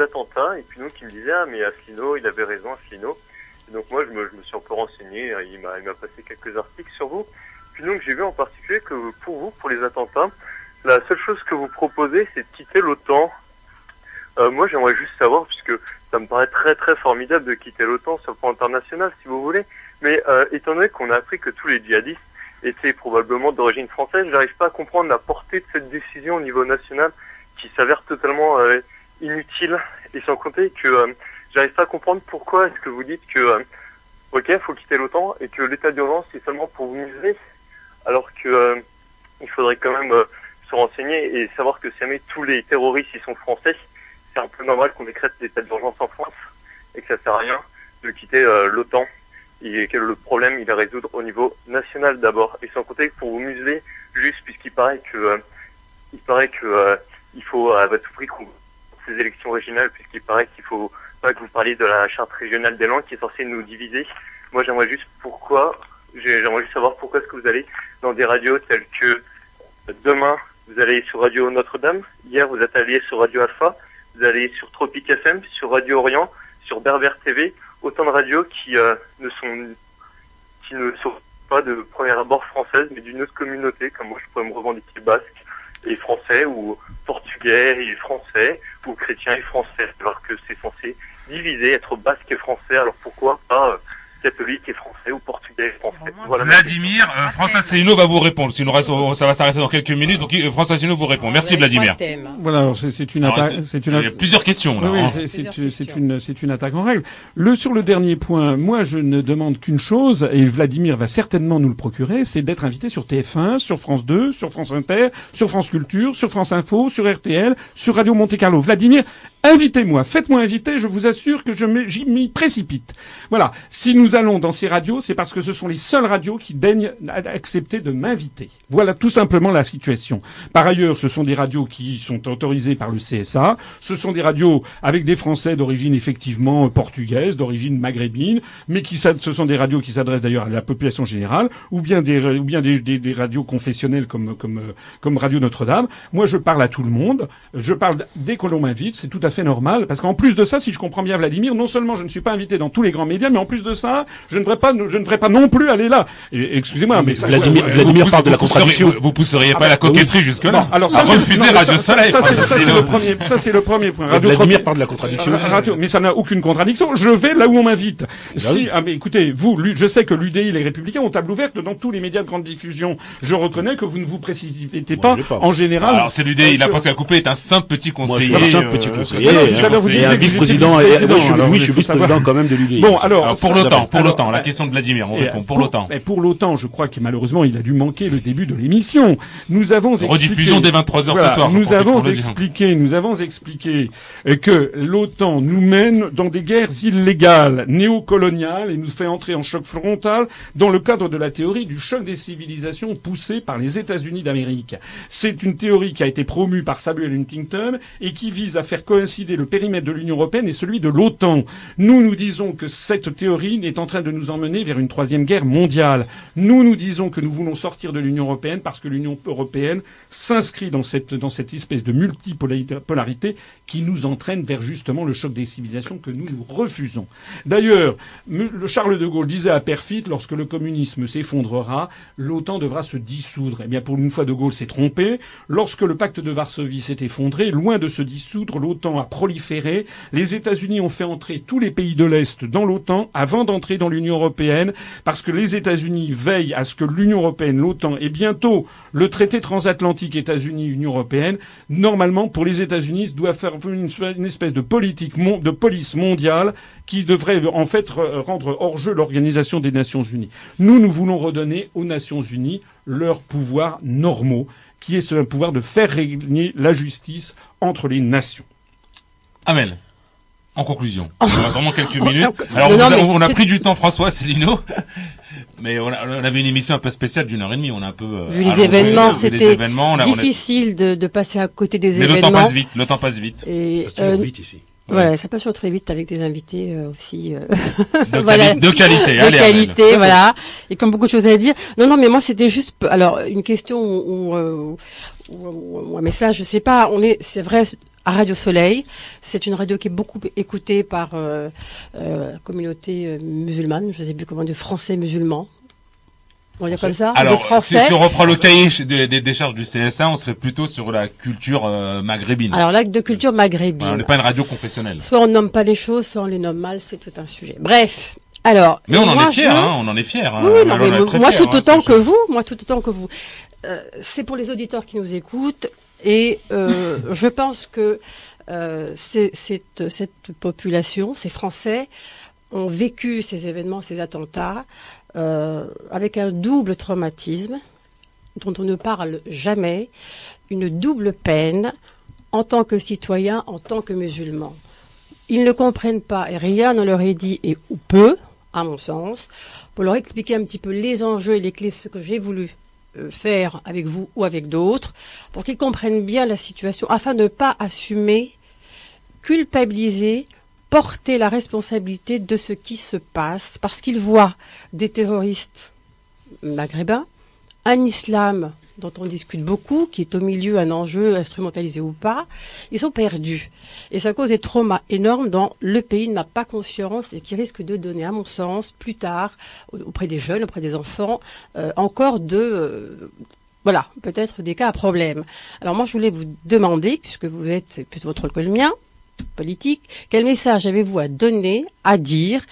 attentats, et puis donc il me disait ah mais Asselineau, il avait raison Asselineau. Donc moi je me, suis un peu renseigné, il m'a il m'a passé quelques articles sur vous. Puis donc j'ai vu en particulier que pour vous, pour les attentats, la seule chose que vous proposez, c'est de quitter l'OTAN. Euh, moi j'aimerais juste savoir, puisque ça me paraît très très formidable de quitter l'OTAN sur le plan international, si vous voulez, mais euh, étant donné qu'on a appris que tous les djihadistes était probablement d'origine française. J'arrive pas à comprendre la portée de cette décision au niveau national qui s'avère totalement euh, inutile et sans compter que euh, j'arrive pas à comprendre pourquoi est-ce que vous dites que euh, ok faut quitter l'OTAN et que l'état d'urgence c'est seulement pour vous museler alors que euh, il faudrait quand même se renseigner et savoir que si jamais tous les terroristes ils sont français c'est un peu normal qu'on décrète l'état d'urgence en France et que ça sert à rien de quitter l'OTAN et que le problème il est à résoudre au niveau national d'abord. Et sans compter que pour vous museler juste puisqu'il paraît que euh, il paraît que euh, il faut à tout prix qu'on ces élections régionales puisqu'il paraît qu'il faut pas que vous parliez de la charte régionale des langues qui est censée nous diviser. Moi j'aimerais juste pourquoi j'aimerais juste savoir pourquoi est-ce que vous allez dans des radios telles que demain vous allez sur Radio Notre-Dame, hier vous êtes allé sur Radio Alpha, vous allez sur Tropic FM, sur Radio Orient, sur Berbère TV, autant de radios qui euh, ne sont qui ne sont pas de premier abord françaises, mais d'une autre communauté, comme moi je pourrais me revendiquer basque et français, ou portugais et français, ou chrétien et français, alors que c'est censé diviser, être basque et français, alors pourquoi pas euh, catholique et français ou portugais et français. Voilà Vladimir, euh, François Asselineau va vous répondre. Sinon, ça va s'arrêter dans quelques minutes. Donc, euh, François Asselineau vous répond. Merci, Vladimir. Voilà, c'est une attaque. C'est une. Il y a plusieurs questions. Là, oui, hein. c'est une, c'est une attaque en règle. Le sur le dernier point, moi, je ne demande qu'une chose, et Vladimir va certainement nous le procurer, c'est d'être invité sur TF1, sur France 2, sur France Inter, sur France Culture, sur France Info, sur RTL, sur Radio Monte Carlo. Vladimir, invitez-moi, faites-moi inviter. Je vous assure que je m'y précipite. Voilà. Si nous allons dans ces radios, c'est parce que ce sont les seules radios qui daignent accepter de m'inviter. Voilà tout simplement la situation. Par ailleurs, ce sont des radios qui sont autorisées par le CSA. Ce sont des radios avec des Français d'origine effectivement portugaise, d'origine maghrébine, mais qui ce sont des radios qui s'adressent d'ailleurs à la population générale, ou bien des ou bien des, radios confessionnelles comme comme comme Radio Notre-Dame. Moi, je parle à tout le monde. Je parle dès que l'on m'invite. C'est tout à fait normal, parce qu'en plus de ça, si je comprends bien Vladimir, non seulement je ne suis pas invité dans tous les grands médias, mais en plus de ça, je ne ferai pas, je ne ferai pas non plus aller là. pas. Excusez-moi, mais, Vladimir, Vladimir parle de la contradiction. Vous, pousseriez pas ah, la bah, coquetterie jusque là. alors ça, refuser Radio Soleil. Ça, c'est le premier. Ça c'est le premier point. Vladimir parle de la contradiction. mais ça n'a aucune contradiction. Je vais là où on m'invite. Bah si, ah mais écoutez, vous, je sais que l'UDI, les Républicains ont table ouverte dans tous les médias de grande diffusion. Je reconnais que vous ne vous précipitez pas, en général. Alors c'est l'UDI, la Pascal Coupé est un simple petit conseiller. un simple petit conseiller. Et un vice-président. Oui, je suis vice-président quand même de l'UDI. Bon, alors pour l'OTAN, pour l'OTAN, la question de Vladimir, on répond pour l'OTAN. Pour l'OTAN, je crois que malheureusement, il a dû manquer le début de l'émission. Nous avons expliqué. Rediffusion dès 23 h ce soir. Nous avons expliqué, nous avons expliqué que l'OTAN nous mène dans des guerres illégales, néocoloniales, et nous fait entrer en choc frontal dans le cadre de la théorie du choc des civilisations poussée par les États-Unis d'Amérique. C'est une théorie qui a été promue par Samuel Huntington et qui vise à faire coïncider le périmètre de l'Union européenne et celui de l'OTAN. Nous, nous disons que cette théorie est en train de nous emmener vers une troisième guerre mondiale. Nous, nous disons que nous voulons sortir de l'Union européenne parce que l'Union européenne s'inscrit dans cette, dans cette espèce de multipolarité qui nous entraîne vers justement le choc des civilisations que nous, refusons. D'ailleurs, le Charles de Gaulle disait à Perfit, lorsque le communisme s'effondrera, l'OTAN devra se dissoudre. Eh bien, pour une fois, de Gaulle s'est trompé. Lorsque le pacte de Varsovie s'est effondré, loin de se dissoudre, l'OTAN a proliféré. Les États-Unis ont fait entrer tous les pays de l'Est dans l'OTAN avant d'entrer dans l'Union européenne, parce que les États-Unis veillent à ce que l'Union européenne, l'OTAN et bientôt le traité transatlantique États-Unis-Union européenne, normalement, pour les États-Unis, doit faire une, espèce de politique, de police mondiale qui devrait en fait rendre hors jeu l'Organisation des Nations Unies. Nous, nous voulons redonner aux Nations Unies leurs pouvoirs normaux, qui est ce pouvoir de faire régner la justice entre les nations. Amen. En conclusion, on a vraiment quelques minutes. Alors, on, a pris du temps, François Célineau, mais on, avait une émission un peu spéciale d'une heure et demie. On a un peu euh, vu les événements, c'était difficile de, de, passer à côté des événements. Mais le temps passe vite. Le temps passe vite. Et, euh, vite ici. Voilà, ça passe toujours très vite avec des invités euh, aussi. Euh, de, voilà. de, qualité, de qualité, voilà. Et comme beaucoup de choses à dire. Non, non, mais moi c'était juste, alors une question ou, ou, ou, un message, je sais pas. On est, c'est vrai, à Radio Soleil. C'est une radio qui est beaucoup écoutée par euh, euh, communauté euh, musulmane, je ne sais plus comment, de Français musulmans. On dire comme ça Alors, si, on reprend le cahier des, charges du CSA, on serait plutôt sur la culture euh, maghrébine. Alors, l'acte de culture maghrébine. on n'est pas une radio confessionnelle. Soit on nomme pas les choses, soit on les nomme mal, c'est tout un sujet. Bref. Alors, mais on en est fiers, hein, on en est fiers. Hein. Oui, non, mais moi tout hein, autant que vous, moi tout autant que vous. Euh, c'est pour les auditeurs qui nous écoutent, et euh, je pense que euh, cette, population, ces Français, ont vécu ces événements, ces attentats, euh, avec un double traumatisme dont on ne parle jamais, une double peine en tant que citoyen, en tant que musulman. Ils ne comprennent pas, et rien ne leur est dit, et ou peu, à mon sens, pour leur expliquer un petit peu les enjeux et les clés, ce que j'ai voulu faire avec vous ou avec d'autres, pour qu'ils comprennent bien la situation, afin de ne pas assumer culpabiliser, porter la responsabilité de ce qui se passe, parce qu'ils voient des terroristes maghrébins, un islam dont on discute beaucoup, qui est au milieu un enjeu instrumentalisé ou pas, ils sont perdus. Et ça cause des traumas énormes dont le pays n'a pas conscience et qui risque de donner, à mon sens, plus tard, auprès des jeunes, auprès des enfants, euh, encore de... Euh, voilà, peut-être des cas à problème. Alors moi, je voulais vous demander, puisque vous êtes, plus votre rôle que le mien, politique, quel message avez-vous à donner, à dire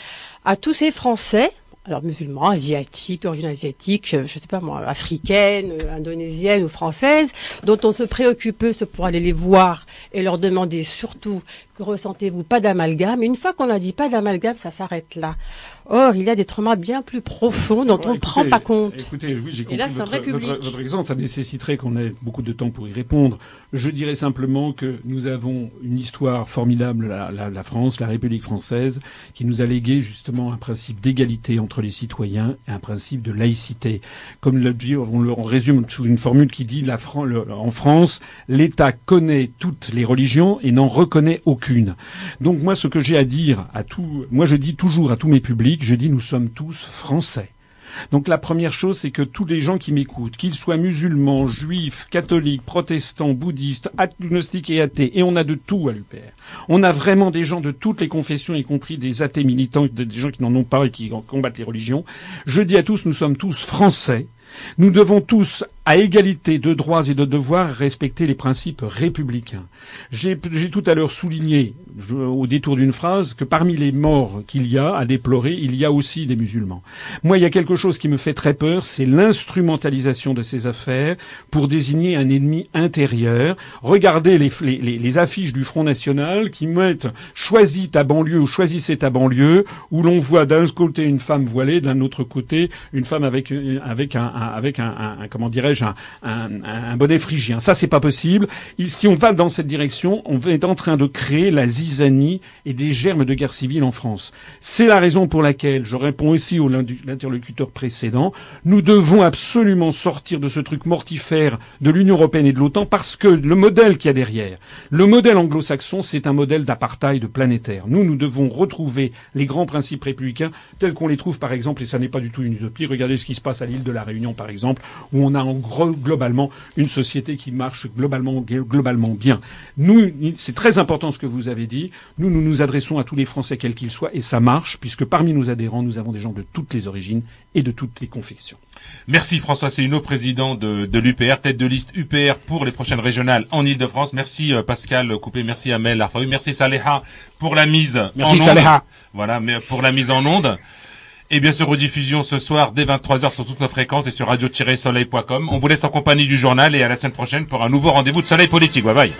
à tous ces Français, alors musulmans, asiatiques, d'origine asiatique, je, ne sais pas moi, africaine, indonésienne ou française, dont on se préoccupe pour aller les voir et leur demander surtout que ressentez-vous pas d'amalgame. Une fois qu'on a dit pas d'amalgame, ça s'arrête là. Or, il y a des traumas bien plus profonds dont on ne prend pas compte. Écoutez, oui, j'ai compris là, votre, votre, exemple. Ça nécessiterait qu'on ait beaucoup de temps pour y répondre. Je dirais simplement que nous avons une histoire formidable, la, la, la France, la République française, qui nous a légué justement un principe d'égalité entre les citoyens et un principe de laïcité. Comme le dit, on, le, on résume sous une formule qui dit la en France, l'État connaît toutes les religions et n'en reconnaît aucune. Donc moi, ce que j'ai à dire à tout, moi je dis toujours à tous mes publics, je dis nous sommes tous français. Donc la première chose, c'est que tous les gens qui m'écoutent, qu'ils soient musulmans, juifs, catholiques, protestants, bouddhistes, agnostiques et athées, et on a de tout à l'UPR. On a vraiment des gens de toutes les confessions, y compris des athées militants, des gens qui n'en ont pas et qui combattent les religions. Je dis à tous, nous sommes tous français. Nous devons tous à égalité de droits et de devoirs, respecter les principes républicains. J'ai tout à l'heure souligné, au détour d'une phrase, que parmi les morts qu'il y a à déplorer, il y a aussi des musulmans. Moi, il y a quelque chose qui me fait très peur, c'est l'instrumentalisation de ces affaires pour désigner un ennemi intérieur. Regardez les, les, les affiches du Front National qui mettent « choisis ta banlieue » ou « choisissez ta banlieue », où l'on voit d'un côté une femme voilée, d'un autre côté une femme avec, avec un, avec un comment dirais un, un, bonnet phrygien. Ça, c'est pas possible. si on va dans cette direction, on est en train de créer la zizanie et des germes de guerre civile en France. C'est la raison pour laquelle, je réponds aussi au l'interlocuteur précédent, nous devons absolument sortir de ce truc mortifère de l'Union européenne et de l'OTAN parce que le modèle qu'il y a derrière, le modèle anglo-saxon, c'est un modèle d'apartheid planétaire. Nous, nous devons retrouver les grands principes républicains tels qu'on les trouve, par exemple, et ça n'est pas du tout une utopie. Regardez ce qui se passe à l'île de la Réunion, par exemple, où on a en globalement une société qui marche globalement, globalement bien. Nous, c'est très important ce que vous avez dit. Nous, nous nous adressons à tous les Français, quels qu'ils soient, et ça marche, puisque parmi nos adhérents, nous avons des gens de toutes les origines et de toutes les confections. Merci François Célineau, président de, de l'UPR, tête de liste UPR pour les prochaines régionales en Ile-de-France. Merci euh, Pascal Coupé, merci Amel Arfaoui, merci Saléha pour la mise merci en Saléha. Voilà, mais pour la mise en onde. Et bien sûr, rediffusion ce soir dès 23h sur toutes nos fréquences et sur radio-soleil.com. On vous laisse en compagnie du journal et à la semaine prochaine pour un nouveau rendez-vous de Soleil Politique. Bye bye.